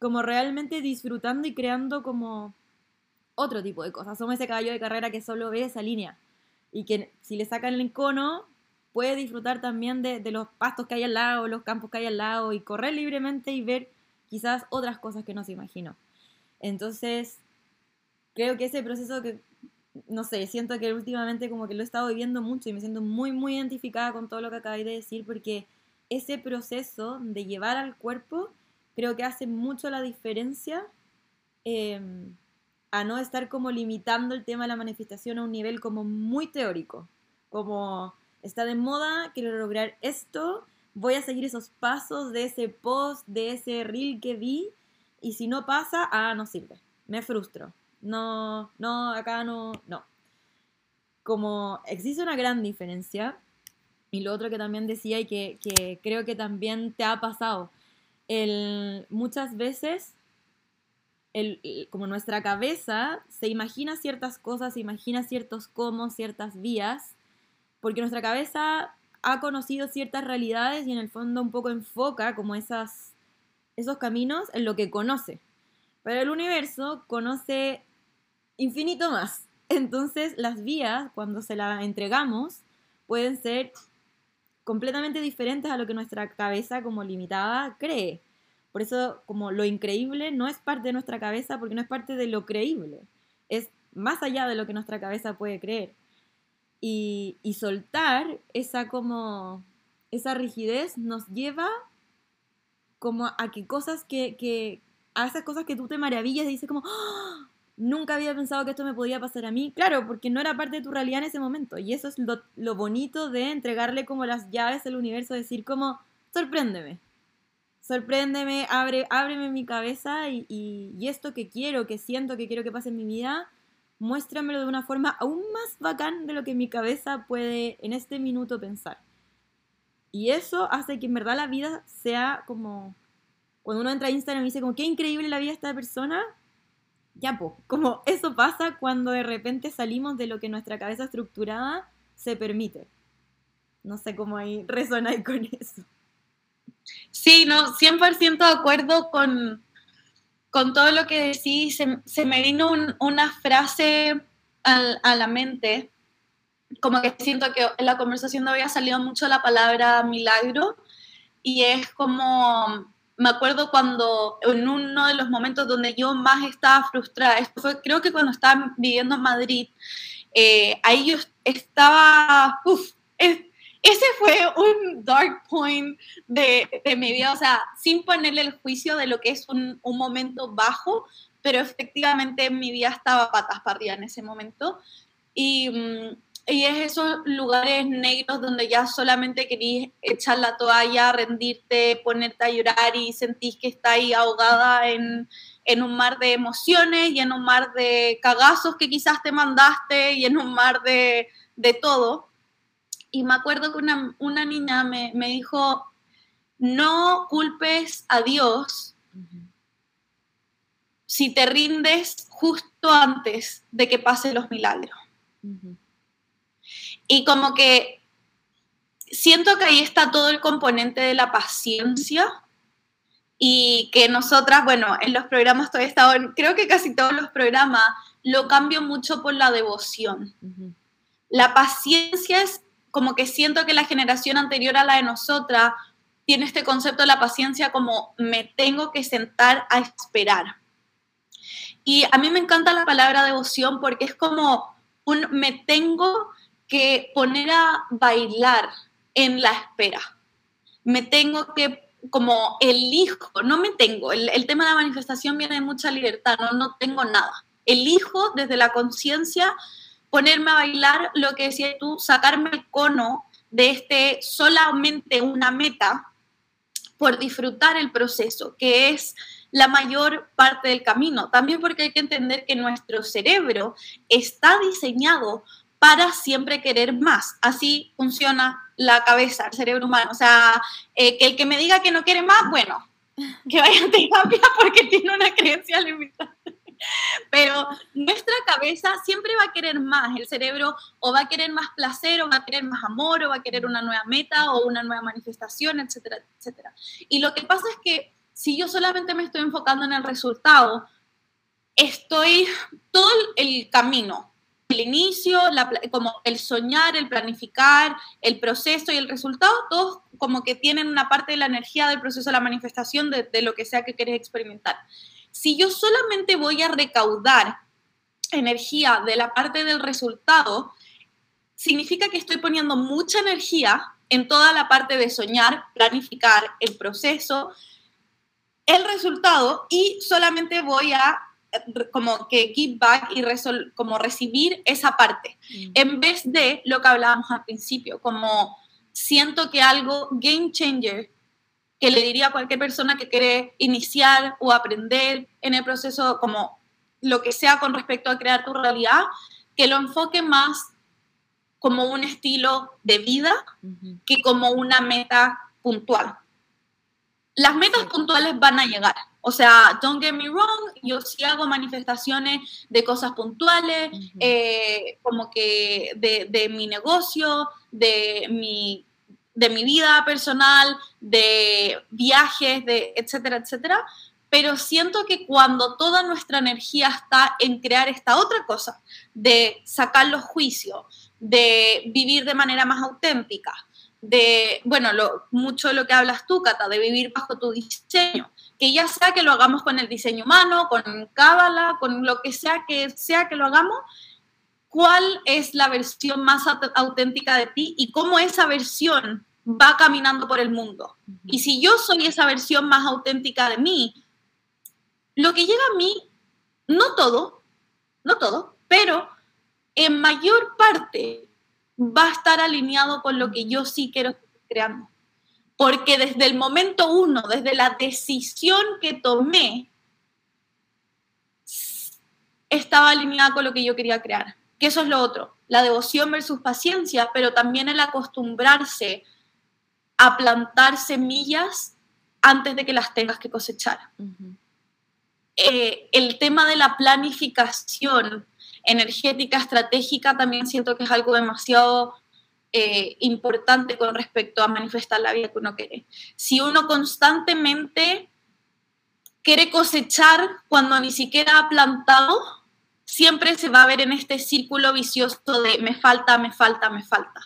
como realmente disfrutando y creando como otro tipo de cosas. Somos ese caballo de carrera que solo ve esa línea y que si le sacan el cono puede disfrutar también de, de, los pastos que hay al lado, los campos que hay al lado y correr libremente y ver quizás otras cosas que no se imaginó. Entonces, creo que ese proceso que, no sé, siento que últimamente como que lo he estado viviendo mucho y me siento muy, muy identificada con todo lo que acabáis de decir porque ese proceso de llevar al cuerpo creo que hace mucho la diferencia em, a no estar como limitando el tema de la manifestación a un nivel como muy teórico, como está de moda, quiero lograr esto, voy a seguir esos pasos de ese post, de ese reel que vi, y si no pasa, ah, no sirve, me frustro, no, no, acá no, no. Como existe una gran diferencia, y lo otro que también decía y que, que creo que también te ha pasado, el, muchas veces el, como nuestra cabeza se imagina ciertas cosas, se imagina ciertos cómo, ciertas vías, porque nuestra cabeza ha conocido ciertas realidades y en el fondo un poco enfoca como esas, esos caminos en lo que conoce. Pero el universo conoce infinito más. *laughs* Entonces las vías, cuando se las entregamos, pueden ser completamente diferentes a lo que nuestra cabeza como limitada cree. Por eso como lo increíble no es parte de nuestra cabeza porque no es parte de lo creíble. Es más allá de lo que nuestra cabeza puede creer y, soltar esa como, esa rigidez nos lleva como a que cosas que, a esas cosas que tú te maravillas y dices como, ¡Ah! nunca había pensado que esto me podía pasar a mí. Claro, porque no era parte de tu realidad en ese momento. Y eso es lo, bonito de entregarle como las llaves al universo, decir como, sorpréndeme. Sorpréndeme, abre, ábreme mi cabeza y, y esto que quiero, que siento, que quiero que pase en mi vida, muéstramelo de una forma aún más bacán de lo que mi cabeza puede en este minuto pensar. Y eso hace que en verdad la vida sea como, cuando uno entra a Instagram y dice como, qué increíble la vida de esta persona, ya pues, como eso pasa cuando de repente salimos de lo que nuestra cabeza estructurada se permite. No sé cómo ahí *laughs* resuena con eso. Sí, no, 100% de acuerdo con, con todo lo que decís, se, me vino una frase a la mente, como que siento que en la conversación no había salido mucho la palabra milagro, y es como, me acuerdo cuando en uno de los momentos donde yo más estaba frustrada, esto fue creo que cuando estaba viviendo en Madrid, eh, ahí yo estaba, uff, ese fue un dark point de, de, mi vida, o sea, sin ponerle el juicio de lo que es un, un momento bajo, pero efectivamente mi vida estaba patas para arriba en ese momento. Y, mm, y, es esos lugares negros donde ya solamente querís echar la toalla, rendirte, ponerte a llorar y sentís que está ahí ahogada en, en un mar de emociones y en un mar de cagazos que quizás te mandaste y en un mar de, de todo. Y me acuerdo que una, niña me, dijo, no culpes a Dios si te rindes justo antes de que pasen los milagros. Y como que siento que ahí está todo el componente de la paciencia y que nosotras, bueno, en los programas todavía estado, creo que casi todos los programas lo cambio mucho por la devoción. La paciencia es como que siento que la generación anterior a la de nosotras tiene este concepto de la paciencia como me tengo que sentar a esperar. Y a mí me encanta la palabra devoción porque es como un me tengo que poner a bailar en la espera. Me tengo que, como elijo, no me tengo, el, tema de la manifestación viene de mucha libertad, no, no tengo nada. Elijo desde la conciencia ponerme a bailar, lo que decías tú, sacarme el cono de este solamente una meta por disfrutar el proceso, que es la mayor parte del camino. También porque hay que entender que nuestro cerebro está diseñado para siempre querer más. Así funciona la cabeza, el cerebro humano. O sea, eh, que el que me diga que no quiere más, bueno, que vaya a terapia *laughs* porque tiene una creencia limitada. Pero nuestra cabeza siempre va a querer más. El cerebro o va a querer más placer, o va a querer más amor, o va a querer una nueva meta, o una nueva manifestación, etcétera, etcétera. Y lo que pasa es que si yo solamente me estoy enfocando en el resultado, estoy todo el camino, el inicio, como el soñar, el planificar, el proceso y el resultado, todos como que tienen una parte de la energía del proceso de la manifestación de, de lo que sea que quieres experimentar. Si yo solamente voy a recaudar energía de la parte del resultado, significa que estoy poniendo mucha energía en toda la parte de soñar, planificar el proceso, el resultado y solamente voy a como que give back y como recibir esa parte, mm. en vez de lo que hablábamos al principio, como siento que algo game changer que le diría a cualquier persona que quiere iniciar o aprender en el proceso, como lo que sea con respecto a crear tu realidad, que lo enfoque más como un estilo de vida que como una meta puntual. Las metas puntuales van a llegar, o sea, don't get me wrong, yo sí hago manifestaciones de cosas puntuales, eh, como que de, mi negocio, de mi, de mi vida personal, de viajes, de etcétera, etcétera. Pero siento que cuando toda nuestra energía está en crear esta otra cosa, de sacar los juicios, de vivir de manera más auténtica, de, bueno, lo, mucho de lo que hablas tú, Cata, de vivir bajo tu diseño, que ya sea que lo hagamos con el diseño humano, con Cábala, con lo que sea que sea que lo hagamos, cuál es la versión más auténtica de ti y cómo esa versión va caminando por el mundo. Y si yo soy esa versión más auténtica de mí, lo que llega a mí, no todo, no todo, pero en mayor parte va a estar alineado con lo que yo sí quiero creando porque desde el momento uno, desde la decisión que tomé, estaba alineada con lo que yo quería crear. Que eso es lo otro, la devoción versus paciencia, pero también el acostumbrarse a plantar semillas antes de que las tengas que cosechar. Eh, el tema de la planificación energética, estratégica, también siento que es algo demasiado eh, importante con respecto a manifestar la vida que uno quiere. Si uno constantemente quiere cosechar cuando ni siquiera ha plantado, siempre se va a ver en este círculo vicioso de me falta, me falta, me falta.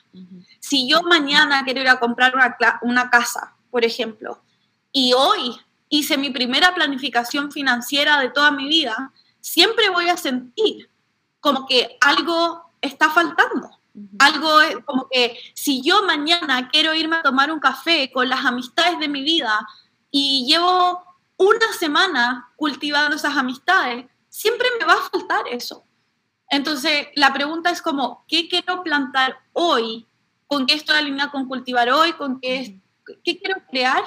Si yo mañana quiero ir a comprar una, una casa, por ejemplo, y hoy hice mi primera planificación financiera de toda mi vida, siempre voy a sentir como que algo está faltando. Algo como que si yo mañana quiero irme a tomar un café con las amistades de mi vida y llevo una semana cultivando esas amistades, siempre me va a faltar eso. Entonces, la pregunta es como, ¿qué quiero plantar hoy? ¿Con qué estoy alineado con cultivar hoy? ¿Con qué, qué quiero crear?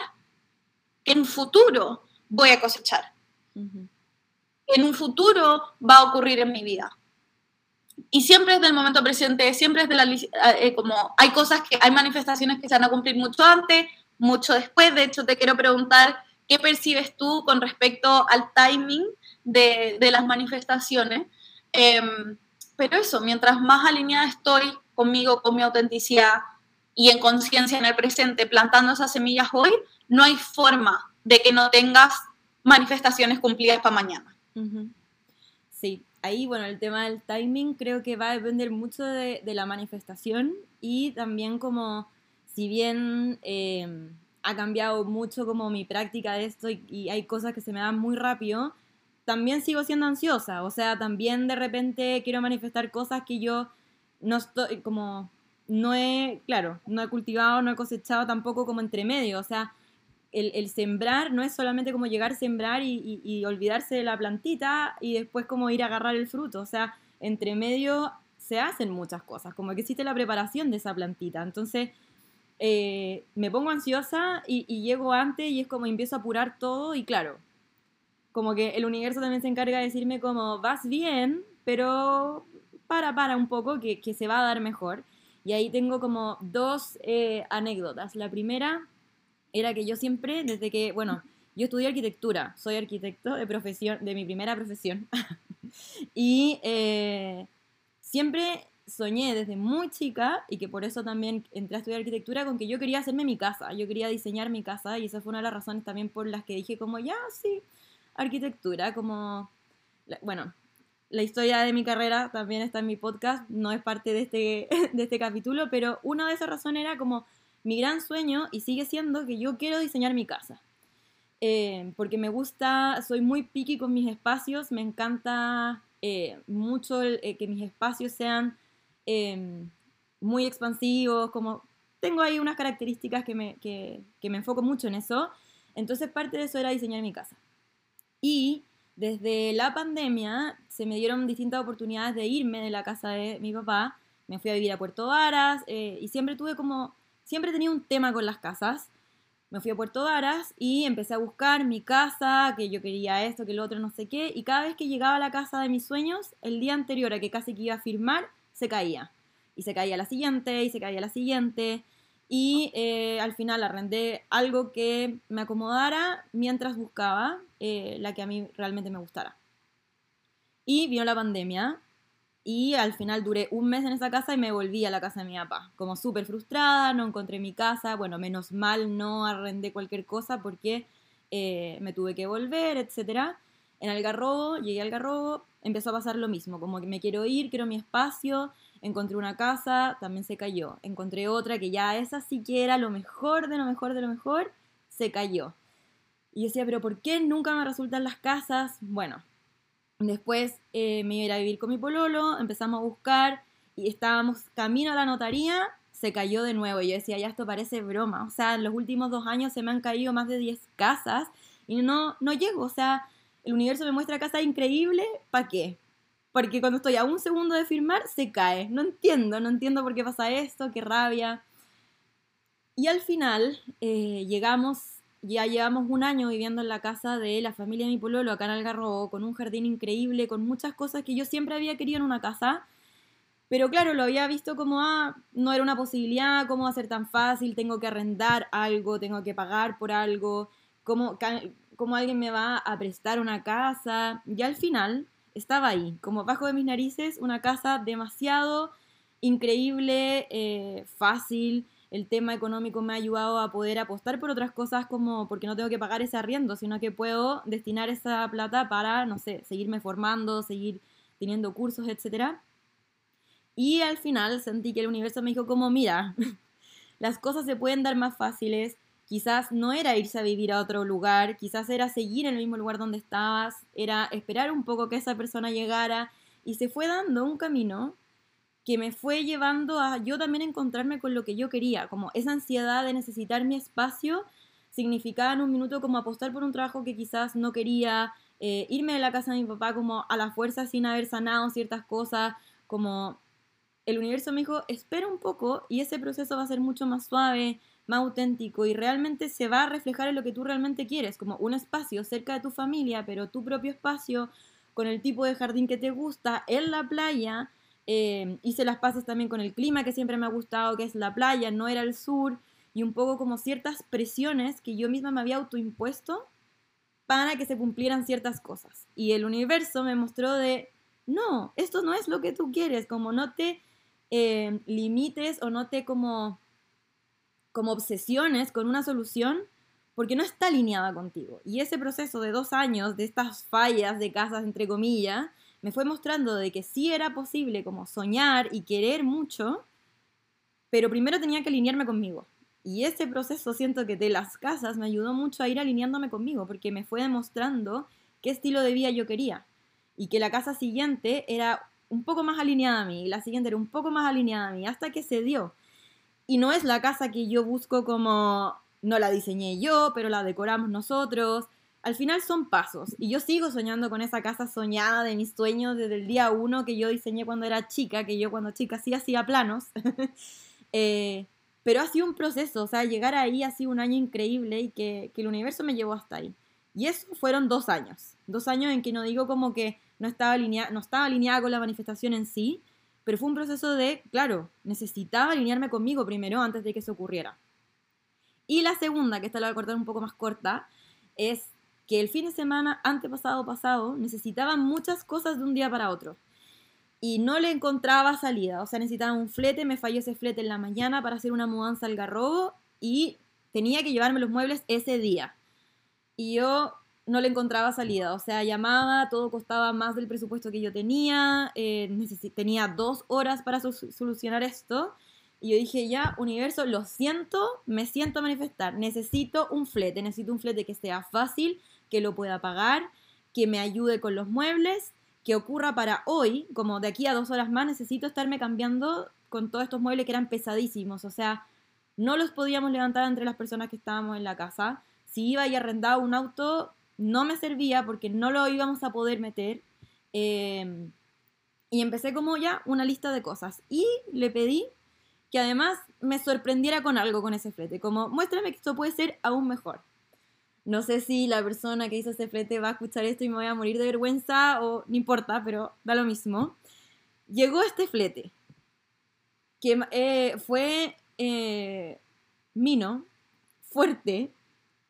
Que en futuro voy a cosechar. En un futuro va a ocurrir en mi vida y siempre es del momento presente, siempre es de la, eh, como hay cosas que, hay manifestaciones que se van a cumplir mucho antes, mucho después. De hecho, te quiero preguntar, ¿qué percibes tú con respecto al timing de, de las manifestaciones? Em, pero eso, mientras más alineada estoy conmigo, con mi autenticidad y en conciencia en el presente, plantando esas semillas hoy, no hay forma de que no tengas manifestaciones cumplidas para mañana. Sí, ahí, bueno, el tema del timing creo que va a depender mucho de, la manifestación y también como, si bien em, ha cambiado mucho como mi práctica de esto y, hay cosas que se me dan muy rápido, también sigo siendo ansiosa, o sea, también de repente quiero manifestar cosas que yo no estoy, como, no he, claro, no he cultivado, no he cosechado tampoco como entre medio, o sea, el, sembrar no es solamente como llegar a sembrar y, olvidarse de la plantita y después como ir a agarrar el fruto. O sea, entre medio se hacen muchas cosas, como que existe la preparación de esa plantita. Entonces, eh, me pongo ansiosa y, llego antes y es como empiezo a apurar todo y claro, como que el universo también se encarga de decirme como vas bien, pero para, para un poco, que, se va a dar mejor. Y ahí tengo como dos eh, anécdotas. La primera era que yo siempre, desde que, bueno, yo estudié arquitectura, soy arquitecto de profesión, de mi primera profesión. *laughs* y eh, siempre soñé desde muy chica y que por eso también entré a estudiar arquitectura con que yo quería hacerme mi casa, yo quería diseñar mi casa y esa fue una de las razones también por las que dije como ya, sí, arquitectura, como, bueno, la historia de mi carrera también está en mi podcast, no es parte de este, *laughs* de este capítulo, pero una de esas razones era como mi gran sueño y sigue siendo que yo quiero diseñar mi casa. Eh, porque me gusta, soy muy picky con mis espacios, me encanta eh, mucho eh, que mis espacios sean em, muy expansivos, como tengo ahí unas características que me, que, que me enfoco mucho en eso, entonces parte de eso era diseñar mi casa. Y desde la pandemia se me dieron distintas oportunidades de irme de la casa de mi papá, me fui a vivir a Puerto Varas y siempre tuve como, siempre tenía un tema con las casas me fui a Puerto Varas y empecé a buscar mi casa, que yo quería esto, que lo otro, no sé qué, y cada vez que llegaba a la casa de mis sueños, el día anterior a que casi que iba a firmar, se caía. Y se caía la siguiente, y se caía la siguiente, y eh, al final arrendé algo que me acomodara mientras buscaba eh, la que a mí realmente me gustara. Y vino la pandemia y al final duré un mes en esa casa y me volví a la casa de mi papá. Como súper frustrada, no encontré mi casa. Bueno, menos mal no arrendé cualquier cosa porque eh, me tuve que volver, etc. En Algarrobo, llegué al Algarrobo, empezó a pasar lo mismo. Como que me quiero ir, quiero mi espacio. Encontré una casa, también se cayó. Encontré otra que ya esa sí que era lo mejor de lo mejor de lo mejor, se cayó. Y decía, pero ¿por qué nunca me resultan las casas? Bueno, Después eh, me iba a ir a vivir con mi pololo, empezamos a buscar y estábamos camino a la notaría, se cayó de nuevo. Y yo decía, ya esto parece broma. O sea, en los últimos dos años se me han caído más de 10 casas y no, no llego. O sea, el universo me muestra casas increíbles, ¿para qué? Porque cuando estoy a un segundo de firmar, se cae. No entiendo, no entiendo por qué pasa esto, qué rabia. Y al final eh, llegamos ya llevamos un año viviendo en la casa de la familia de mi pololo acá en Algarrobo, con un jardín increíble, con muchas cosas que yo siempre había querido en una casa. Pero claro, lo había visto como, ah, no era una posibilidad, cómo va a ser tan fácil, tengo que arrendar algo, tengo que pagar por algo, cómo, cómo alguien me va a prestar una casa. Y al final estaba ahí, como bajo de mis narices, una casa demasiado increíble, eh, fácil, el tema económico me ha ayudado a poder apostar por otras cosas como porque no tengo que pagar ese arriendo, sino que puedo destinar esa plata para, no sé, seguirme formando, seguir teniendo cursos, etc. Y al final sentí que el universo me dijo como, mira, *laughs* las cosas se pueden dar más fáciles, quizás no era irse a vivir a otro lugar, quizás era seguir en el mismo lugar donde estabas, era esperar un poco que esa persona llegara y se fue dando un camino que me fue llevando a yo también encontrarme con lo que yo quería, como esa ansiedad de necesitar mi espacio significaba en un minuto como apostar por un trabajo que quizás no quería, eh, irme de la casa de mi papá como a la fuerza sin haber sanado ciertas cosas, como el universo me dijo, espera un poco y ese proceso va a ser mucho más suave, más auténtico y realmente se va a reflejar en lo que tú realmente quieres, como un espacio cerca de tu familia, pero tu propio espacio, con el tipo de jardín que te gusta, en la playa, eh, hice las paces también con el clima que siempre me ha gustado, que es la playa, no era el sur, y un poco como ciertas presiones que yo misma me había autoimpuesto para que se cumplieran ciertas cosas. Y el universo me mostró de, no, esto no es lo que tú quieres, como no te eh, limites o no te como, como obsesiones con una solución porque no está alineada contigo. Y ese proceso de dos años, de estas fallas de casas, entre comillas, me fue mostrando de que sí era posible como soñar y querer mucho, pero primero tenía que alinearme conmigo. Y ese proceso siento que de las casas me ayudó mucho a ir alineándome conmigo, porque me fue demostrando qué estilo de vida yo quería. Y que la casa siguiente era un poco más alineada a mí, y la siguiente era un poco más alineada a mí, hasta que se dio. Y no es la casa que yo busco como, no la diseñé yo, pero la decoramos nosotros, al final son pasos. Y yo sigo soñando con esa casa soñada de mis sueños desde el día uno que yo diseñé cuando era chica, que yo cuando chica sí hacía planos. *laughs* Eh, pero ha sido un proceso, o sea, llegar ahí ha sido un año increíble y que, el universo me llevó hasta ahí. Y eso fueron dos años. Dos años en que no digo como que no estaba, alineada, no estaba alineada con la manifestación en sí, pero fue un proceso de, claro, necesitaba alinearme conmigo primero antes de que eso ocurriera. Y la segunda, que esta la voy a cortar un poco más corta, es que el fin de semana antepasado pasado necesitaba muchas cosas de un día para otro y no le encontraba salida. O sea, necesitaba un flete, me falló ese flete en la mañana para hacer una mudanza al garrobo y tenía que llevarme los muebles ese día. Y yo no le encontraba salida. O sea, llamaba, todo costaba más del presupuesto que yo tenía, eh, tenía dos horas para solucionar esto. Y yo dije, ya, universo, lo siento, me siento a manifestar. Necesito un flete, necesito un flete que sea fácil, que lo pueda pagar, que me ayude con los muebles que ocurra para hoy, como de aquí a dos horas más, necesito estarme cambiando con todos estos muebles que eran pesadísimos. O sea, no los podíamos levantar entre las personas que estábamos en la casa. Si iba y arrendaba un auto, no me servía porque no lo íbamos a poder meter. Em, y empecé como ya una lista de cosas. Y le pedí que además me sorprendiera con algo con ese flete. Como, muéstrame que esto puede ser aún mejor. No sé si la persona que hizo ese flete va a escuchar esto y me voy a morir de vergüenza o no importa, pero da lo mismo. Llegó este flete, que eh, fue eh, mino, fuerte,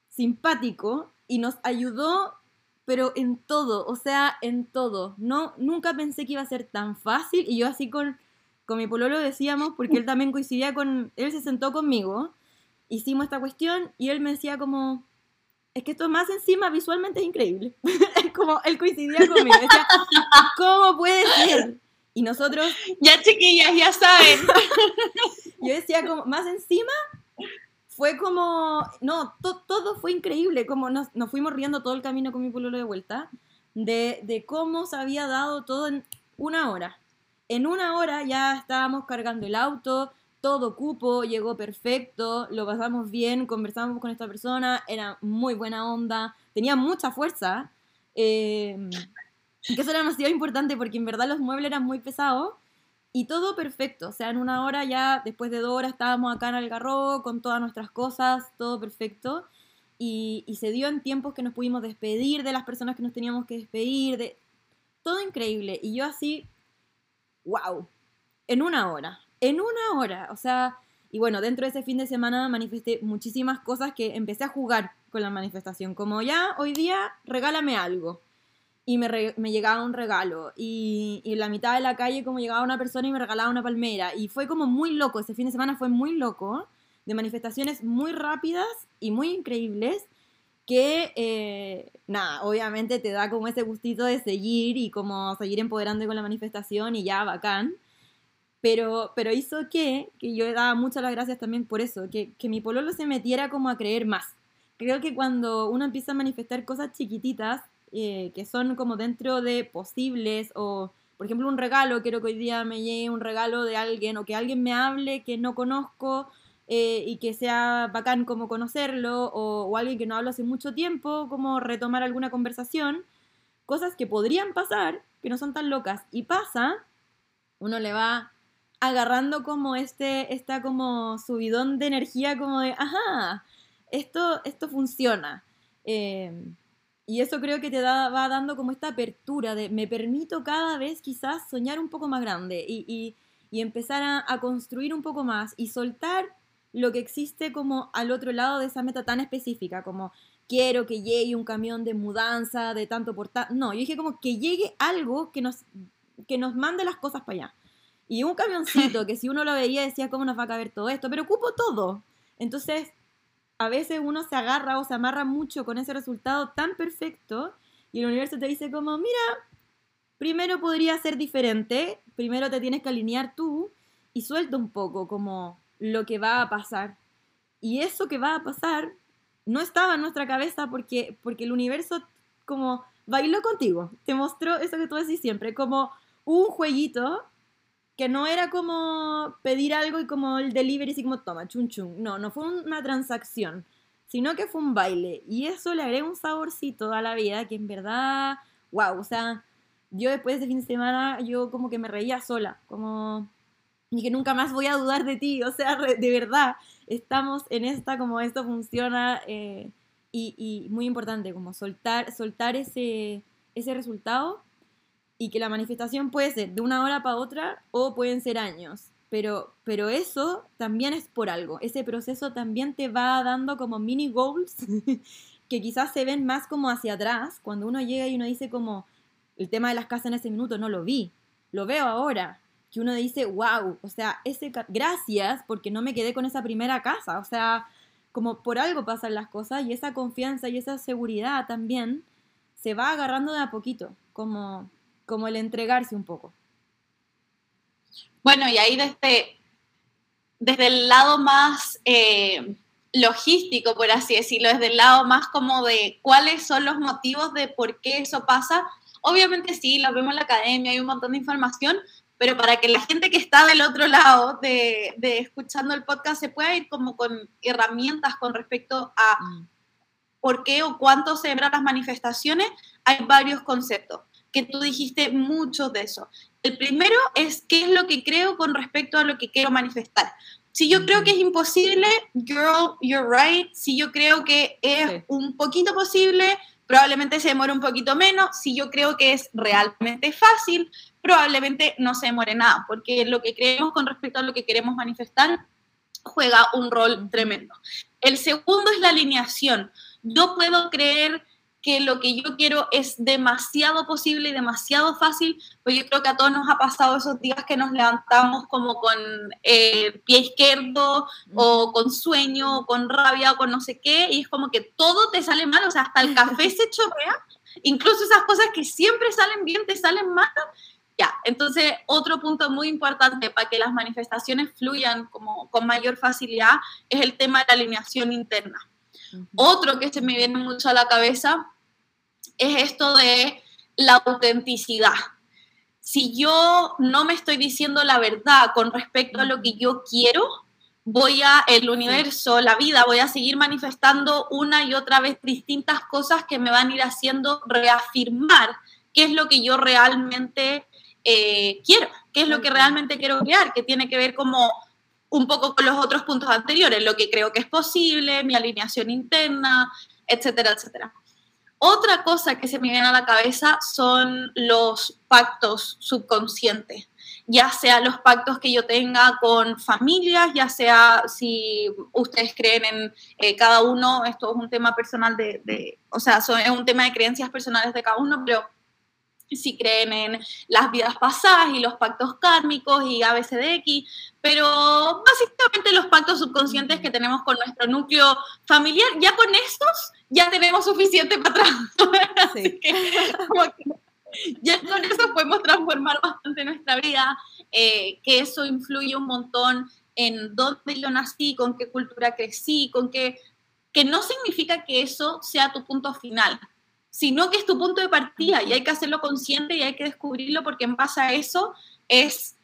simpático y nos ayudó, pero en todo, o sea, en todo. No, nunca pensé que iba a ser tan fácil y yo así con, con mi pololo decíamos, porque él también coincidía con, él se sentó conmigo, hicimos esta cuestión y él me decía como, es que esto más encima visualmente es increíble. *laughs* es como él coincidía conmigo. Decía, ¿cómo puede ser? Y nosotros. Ya chiquillas, ya saben. *laughs* yo decía, como, más encima fue como. No, todo fue increíble. Como nos, nos, fuimos riendo todo el camino con mi pueblo de vuelta. De, de cómo se había dado todo en una hora. En una hora ya estábamos cargando el auto, todo cupo, llegó perfecto, lo pasamos bien, conversamos con esta persona, era muy buena onda, tenía mucha fuerza. Eh, que eso era demasiado importante porque en verdad los muebles eran muy pesados y todo perfecto. O sea, en una hora ya, después de dos horas, estábamos acá en Algarrobo con todas nuestras cosas, todo perfecto. Y, y, se dio en tiempos que nos pudimos despedir de las personas que nos teníamos que despedir, de todo increíble. Y yo así, wow, en una hora en una hora. O sea, y bueno, dentro de ese fin de semana manifesté muchísimas cosas que empecé a jugar con la manifestación. Como ya, hoy día, regálame algo. Y me, llegaba un regalo. Y, y, en la mitad de la calle como llegaba una persona y me regalaba una palmera. Y fue como muy loco. Ese fin de semana fue muy loco. De manifestaciones muy rápidas y muy increíbles. Que, eh, nada, obviamente te da como ese gustito de seguir y como seguir empoderando con la manifestación y ya, bacán. Pero, pero hizo que, que yo daba muchas las gracias también por eso, que, que mi pololo se metiera como a creer más. Creo que cuando uno empieza a manifestar cosas chiquititas, eh, que son como dentro de posibles, o por ejemplo un regalo, quiero que hoy día me llegue un regalo de alguien, o que alguien me hable que no conozco, eh, y que sea bacán como conocerlo, o, o, alguien que no hablo hace mucho tiempo, como retomar alguna conversación, cosas que podrían pasar, que no son tan locas, y pasa, uno le va agarrando como este, esta como subidón de energía como de, ajá, esto, esto funciona. Em, y eso creo que te da, va dando como esta apertura de me permito cada vez quizás soñar un poco más grande y, y, y empezar a, a, construir un poco más y soltar lo que existe como al otro lado de esa meta tan específica, como quiero que llegue un camión de mudanza, de tanto por tanto. No, yo dije como que llegue algo que nos, que nos mande las cosas para allá. Y un camioncito *laughs* que si uno lo veía decía, ¿cómo nos va a caber todo esto? Pero ocupo todo. Entonces, a veces uno se agarra o se amarra mucho con ese resultado tan perfecto y el universo te dice como, mira, primero podría ser diferente, primero te tienes que alinear tú y suelta un poco como lo que va a pasar. Y eso que va a pasar no estaba en nuestra cabeza porque, porque el universo como bailó contigo, te mostró eso que tú decís siempre, como un jueguito que no era como pedir algo y como el delivery, así como toma, chun chun. No, no fue una transacción, sino que fue un baile. Y eso le agrega un saborcito a la vida que en verdad, wow, o sea, yo después de fin de semana, yo como que me reía sola, como, y que nunca más voy a dudar de ti, o sea, de verdad, estamos en esta, como esto funciona, eh, y, y, muy importante, como soltar, soltar ese, ese resultado y que la manifestación puede ser de una hora para otra o pueden ser años. Pero, pero eso también es por algo. Ese proceso también te va dando como mini goals *laughs* que quizás se ven más como hacia atrás, cuando uno llega y uno dice como, el tema de las casas en ese minuto no lo vi, lo veo ahora, que uno dice, wow, o sea, ese gracias porque no me quedé con esa primera casa, o sea, como por algo pasan las cosas y esa confianza y esa seguridad también se va agarrando de a poquito, como, como el entregarse un poco. Bueno, y ahí desde, desde el lado más eh, logístico, por así decirlo, desde el lado más como de cuáles son los motivos de por qué eso pasa, obviamente sí, lo vemos en la academia, hay un montón de información, pero para que la gente que está del otro lado de, de escuchando el podcast se pueda ir como con herramientas con respecto a mm. por qué o cuánto se las manifestaciones, hay varios conceptos que tú dijiste muchos de eso. El primero es qué es lo que creo con respecto a lo que quiero manifestar. Si yo creo que es imposible, girl, you're right. Si yo creo que es un poquito posible, probablemente se demore un poquito menos. Si yo creo que es realmente fácil, probablemente no se demore nada, porque lo que creemos con respecto a lo que queremos manifestar juega un rol tremendo. El segundo es la alineación. Yo puedo creer que lo que yo quiero es demasiado posible y demasiado fácil, pues yo creo que a todos nos ha pasado esos días que nos levantamos como con eh, pie izquierdo o con sueño o con rabia o con no sé qué, y es como que todo te sale mal, o sea, hasta el café se chorrea, incluso esas cosas que siempre salen bien te salen mal. Ya, entonces otro punto muy importante para que las manifestaciones fluyan como con mayor facilidad es el tema de la alineación interna. Otro que se me viene mucho a la cabeza es esto de la autenticidad. Si yo no me estoy diciendo la verdad con respecto a lo que yo quiero, voy a, el universo, la vida, voy a seguir manifestando una y otra vez distintas cosas que me van a ir haciendo reafirmar qué es lo que yo realmente eh, quiero, qué es lo que realmente quiero crear, que tiene que ver como un poco con los otros puntos anteriores, lo que creo que es posible, mi alineación interna, etcétera, etcétera. Otra cosa que se me viene a la cabeza son los pactos subconscientes, ya sea los pactos que yo tenga con familias, ya sea si ustedes creen en eh, cada uno, esto es un tema personal de, o sea, es un tema de creencias personales de cada uno, pero si creen en las vidas pasadas y los pactos kármicos y ABCDX, pero básicamente los pactos subconscientes que tenemos con nuestro núcleo familiar, ya con estos ya tenemos suficiente para atrás. *laughs* ya con eso podemos transformar bastante nuestra vida, eh, que eso influye un montón en dónde yo nací, con qué cultura crecí, con qué, que no significa que eso sea tu punto final sino que es tu punto de partida y hay que hacerlo consciente y hay que descubrirlo porque en base a eso es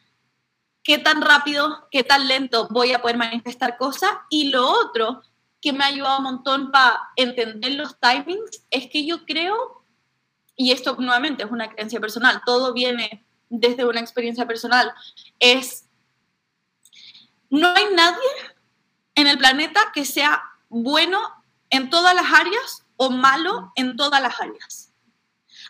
qué tan rápido, qué tan lento voy a poder manifestar cosas. Y lo otro que me ha ayudado un montón para entender los timings es que yo creo, y esto nuevamente es una creencia personal, todo viene desde una experiencia personal, es, no hay nadie en el planeta que sea bueno en todas las áreas o malo en todas las áreas.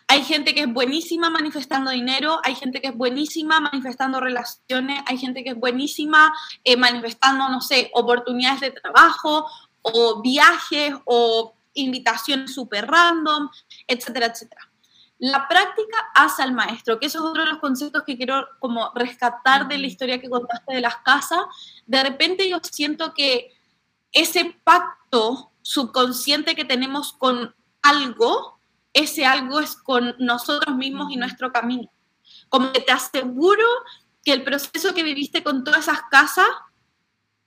Hay gente que es buenísima manifestando dinero, hay gente que es buenísima manifestando relaciones, hay gente que es buenísima eh, manifestando, no sé, oportunidades de trabajo o viajes o invitaciones súper random, etcétera, etcétera. La práctica hace al maestro, que eso es otro de los conceptos que quiero como rescatar de la historia que contaste de las casas. De repente yo siento que ese pacto subconsciente que tenemos con algo, ese algo es con nosotros mismos y nuestro camino. Como que te aseguro que el proceso que viviste con todas esas casas,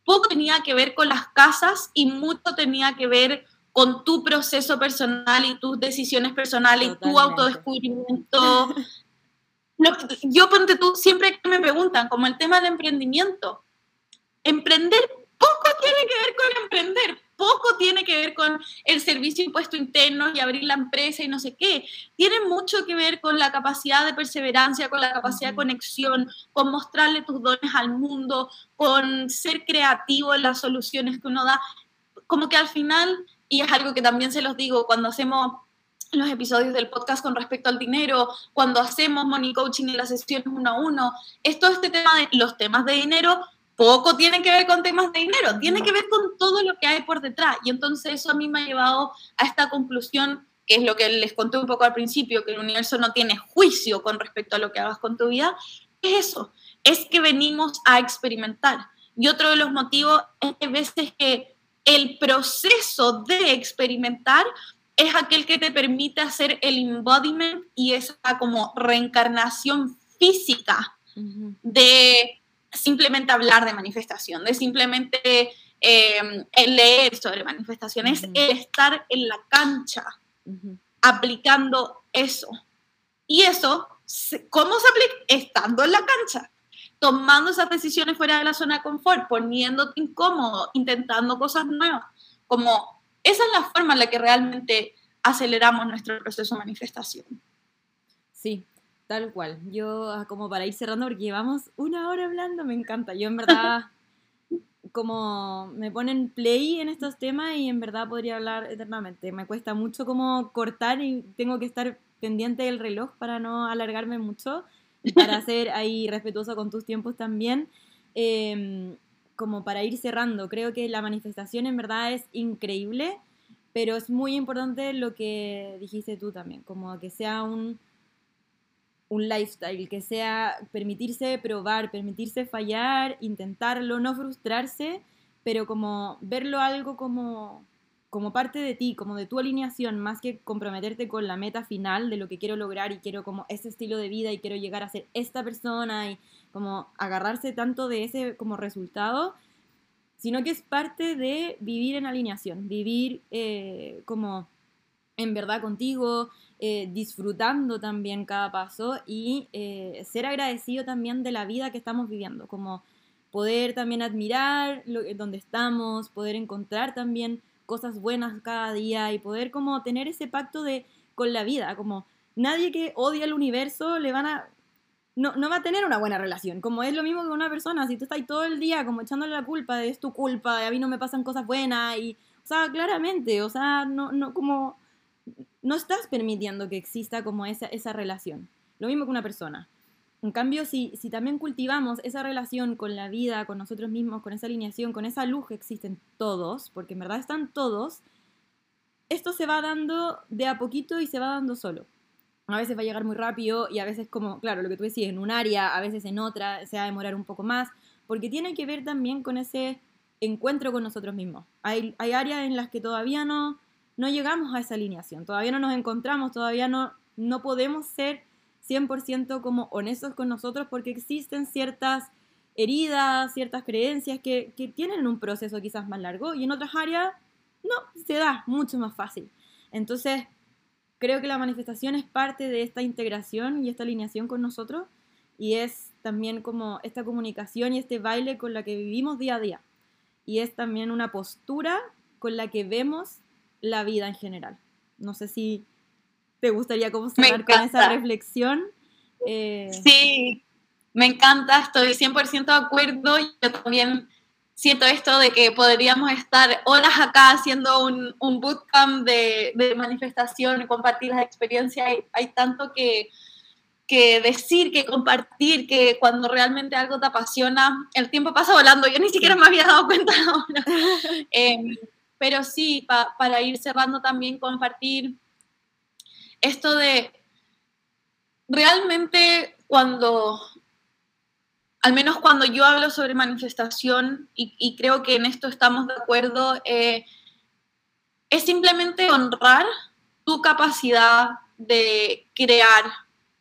poco tenía que ver con las casas y mucho tenía que ver con tu proceso personal y tus decisiones personales y tu autodescubrimiento. *laughs* yo, ponte tú, siempre que me preguntan, como el tema del emprendimiento, emprender poco tiene que ver con emprender, poco tiene que ver con el servicio impuesto interno y abrir la empresa y no sé qué. Tiene mucho que ver con la capacidad de perseverancia, con la capacidad de conexión, con mostrarle tus dones al mundo, con ser creativo en las soluciones que uno da. Como que al final, y es algo que también se los digo cuando hacemos los episodios del podcast con respecto al dinero, cuando hacemos money coaching y las sesiones uno a uno, es todo este tema de los temas de dinero poco tiene que ver con temas de dinero, tiene que ver con todo lo que hay por detrás. Y entonces eso a mí me ha llevado a esta conclusión, que es lo que les conté un poco al principio, que el universo no tiene juicio con respecto a lo que hagas con tu vida. Es eso, es que venimos a experimentar. Y otro de los motivos es que a veces que el proceso de experimentar es aquel que te permite hacer el embodiment y esa como reencarnación física de simplemente hablar de manifestación, de simplemente em, leer sobre manifestaciones, es el estar en la cancha aplicando eso. Y eso, ¿cómo se aplica? Estando en la cancha, tomando esas decisiones fuera de la zona de confort, poniéndote incómodo, intentando cosas nuevas. Como esa es la forma en la que realmente aceleramos nuestro proceso de manifestación. Sí, Tal cual. Yo, ah, como para ir cerrando, porque llevamos una hora hablando, me encanta. Yo, en verdad, *laughs* como me ponen play en estos temas y en verdad podría hablar eternamente. Me cuesta mucho como cortar y tengo que estar pendiente del reloj para no alargarme mucho y para ser ahí respetuoso con tus tiempos también. Em, como para ir cerrando, creo que la manifestación en verdad es increíble, pero es muy importante lo que dijiste tú también, como que sea un un lifestyle, que sea permitirse probar, permitirse fallar, intentarlo, no frustrarse, pero como verlo algo como, como parte de ti, como de tu alineación, más que comprometerte con la meta final de lo que quiero lograr y quiero como ese estilo de vida y quiero llegar a ser esta persona y como agarrarse tanto de ese como resultado, sino que es parte de vivir en alineación, vivir eh, como en verdad contigo, eh, disfrutando también cada paso y eh, ser agradecido también de la vida que estamos viviendo, como poder también admirar lo, donde estamos, poder encontrar también cosas buenas cada día y poder como tener ese pacto de con la vida, como nadie que odia el universo le van a no, no va a tener una buena relación, como es lo mismo que una persona, si tú estás ahí todo el día como echándole la culpa de es tu culpa, a mí no me pasan cosas buenas y o sea, claramente, o sea, no no como no estás permitiendo que exista como esa, esa relación. Lo mismo que una persona. En cambio, si, si también cultivamos esa relación con la vida, con nosotros mismos, con esa alineación, con esa luz que existen todos, porque en verdad están todos, esto se va dando de a poquito y se va dando solo. A veces va a llegar muy rápido y a veces como, claro, lo que tú decías, en un área, a veces en otra, se va a demorar un poco más, porque tiene que ver también con ese encuentro con nosotros mismos. Hay, hay áreas en las que todavía no, no llegamos a esa alineación, todavía no nos encontramos, todavía no, no podemos ser 100% como honestos con nosotros porque existen ciertas heridas, ciertas creencias que, que tienen un proceso quizás más largo y en otras áreas no, se da mucho más fácil. Entonces, creo que la manifestación es parte de esta integración y esta alineación con nosotros y es también como esta comunicación y este baile con la que vivimos día a día. Y es también una postura con la que vemos la vida en general. No sé si te gustaría como cerrar con esa reflexión. Eh, sí, me encanta, estoy 100% de acuerdo. Yo también siento esto de que podríamos estar horas acá haciendo un, un bootcamp de, de, manifestación y compartir las experiencias. Hay, hay tanto que, que, decir, que compartir, que cuando realmente algo te apasiona, el tiempo pasa volando. Yo ni siquiera me había dado cuenta ahora. *laughs* eh, pero sí, para ir cerrando también, compartir esto de realmente cuando, al menos cuando yo hablo sobre manifestación, y, creo que en esto estamos de acuerdo, eh, es simplemente honrar tu capacidad de crear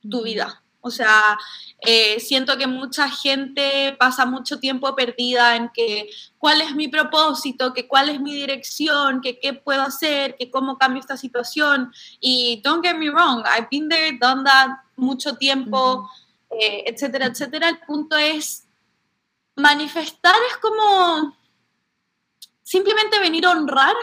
tu vida. O sea, eh, siento que mucha gente pasa mucho tiempo perdida en que cuál es mi propósito, que cuál es mi dirección, que qué puedo hacer, que cómo cambio esta situación. Y don't get me wrong, I've been there, done that mucho tiempo, eh, etcétera, etcétera. El punto es, manifestar es como simplemente venir a honrar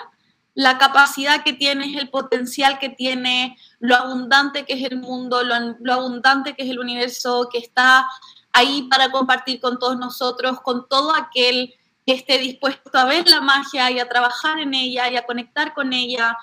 la capacidad que tienes, el potencial que tiene, lo abundante que es el mundo, lo, abundante que es el universo, que está ahí para compartir con todos nosotros, con todo aquel que esté dispuesto a ver la magia y a trabajar en ella y a conectar con ella,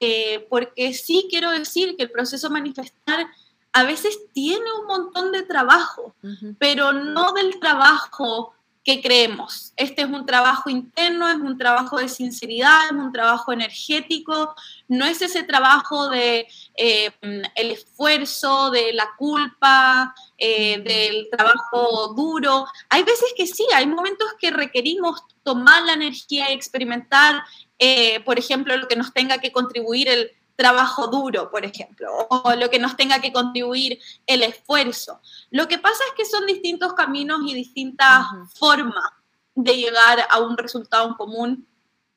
eh, porque sí quiero decir que el proceso manifestar a veces tiene un montón de trabajo, pero no del trabajo que creemos. Este es un trabajo interno, es un trabajo de sinceridad, es un trabajo energético, no es ese trabajo de eh, el esfuerzo, de la culpa, eh, del trabajo duro. Hay veces que sí, hay momentos que requerimos tomar la energía y experimentar, eh, por ejemplo, lo que nos tenga que contribuir el trabajo duro, por ejemplo, o lo que nos tenga que contribuir el esfuerzo. Lo que pasa es que son distintos caminos y distintas formas de llegar a un resultado en común.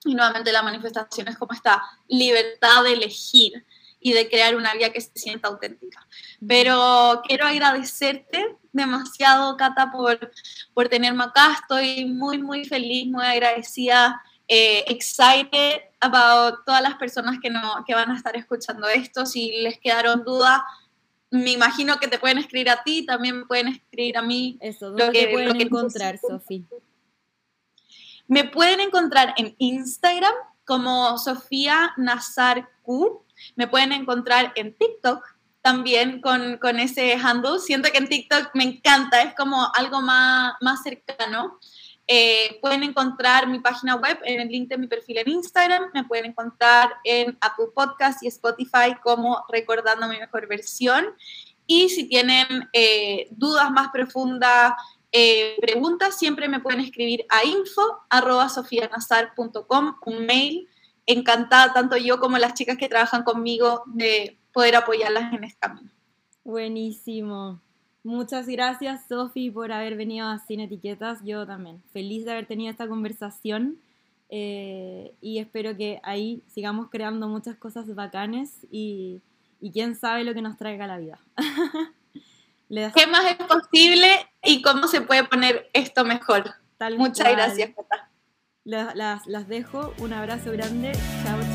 Y nuevamente la manifestación es como esta libertad de elegir y de crear una vida que se sienta auténtica. Pero quiero agradecerte demasiado, Cata, por, por tenerme acá. Estoy muy, muy feliz, muy agradecida eh, excited about todas las personas que, no, que van a estar escuchando esto. Si les quedaron dudas, me imagino que te pueden escribir a ti, también me pueden escribir a mí. Eso, ¿dónde lo que, pueden encontrar, Sofi? Me pueden encontrar en Instagram como Sofía Nazar Q. Me pueden encontrar en TikTok también con, con, ese handle. Siento que en TikTok me encanta, es como algo más, más cercano. Eh, pueden encontrar mi página web en el link de mi perfil en Instagram, me pueden encontrar en Apple Podcast y Spotify como Recordando mi mejor versión. Y si tienen eh, dudas más profundas, eh, preguntas, siempre me pueden escribir a info.sofianazar.com, un mail. Encantada, tanto yo como las chicas que trabajan conmigo, de poder apoyarlas en este camino. Buenísimo. Muchas gracias, Sofi, por haber venido a Sin Etiquetas. Yo también. Feliz de haber tenido esta conversación. Eh, y espero que ahí sigamos creando muchas cosas bacanes y, quién sabe lo que nos traiga la vida. *laughs* ¿Qué más es posible y cómo se puede poner esto mejor? Muchas gracias, Las, las, las dejo. Un abrazo grande. Chao.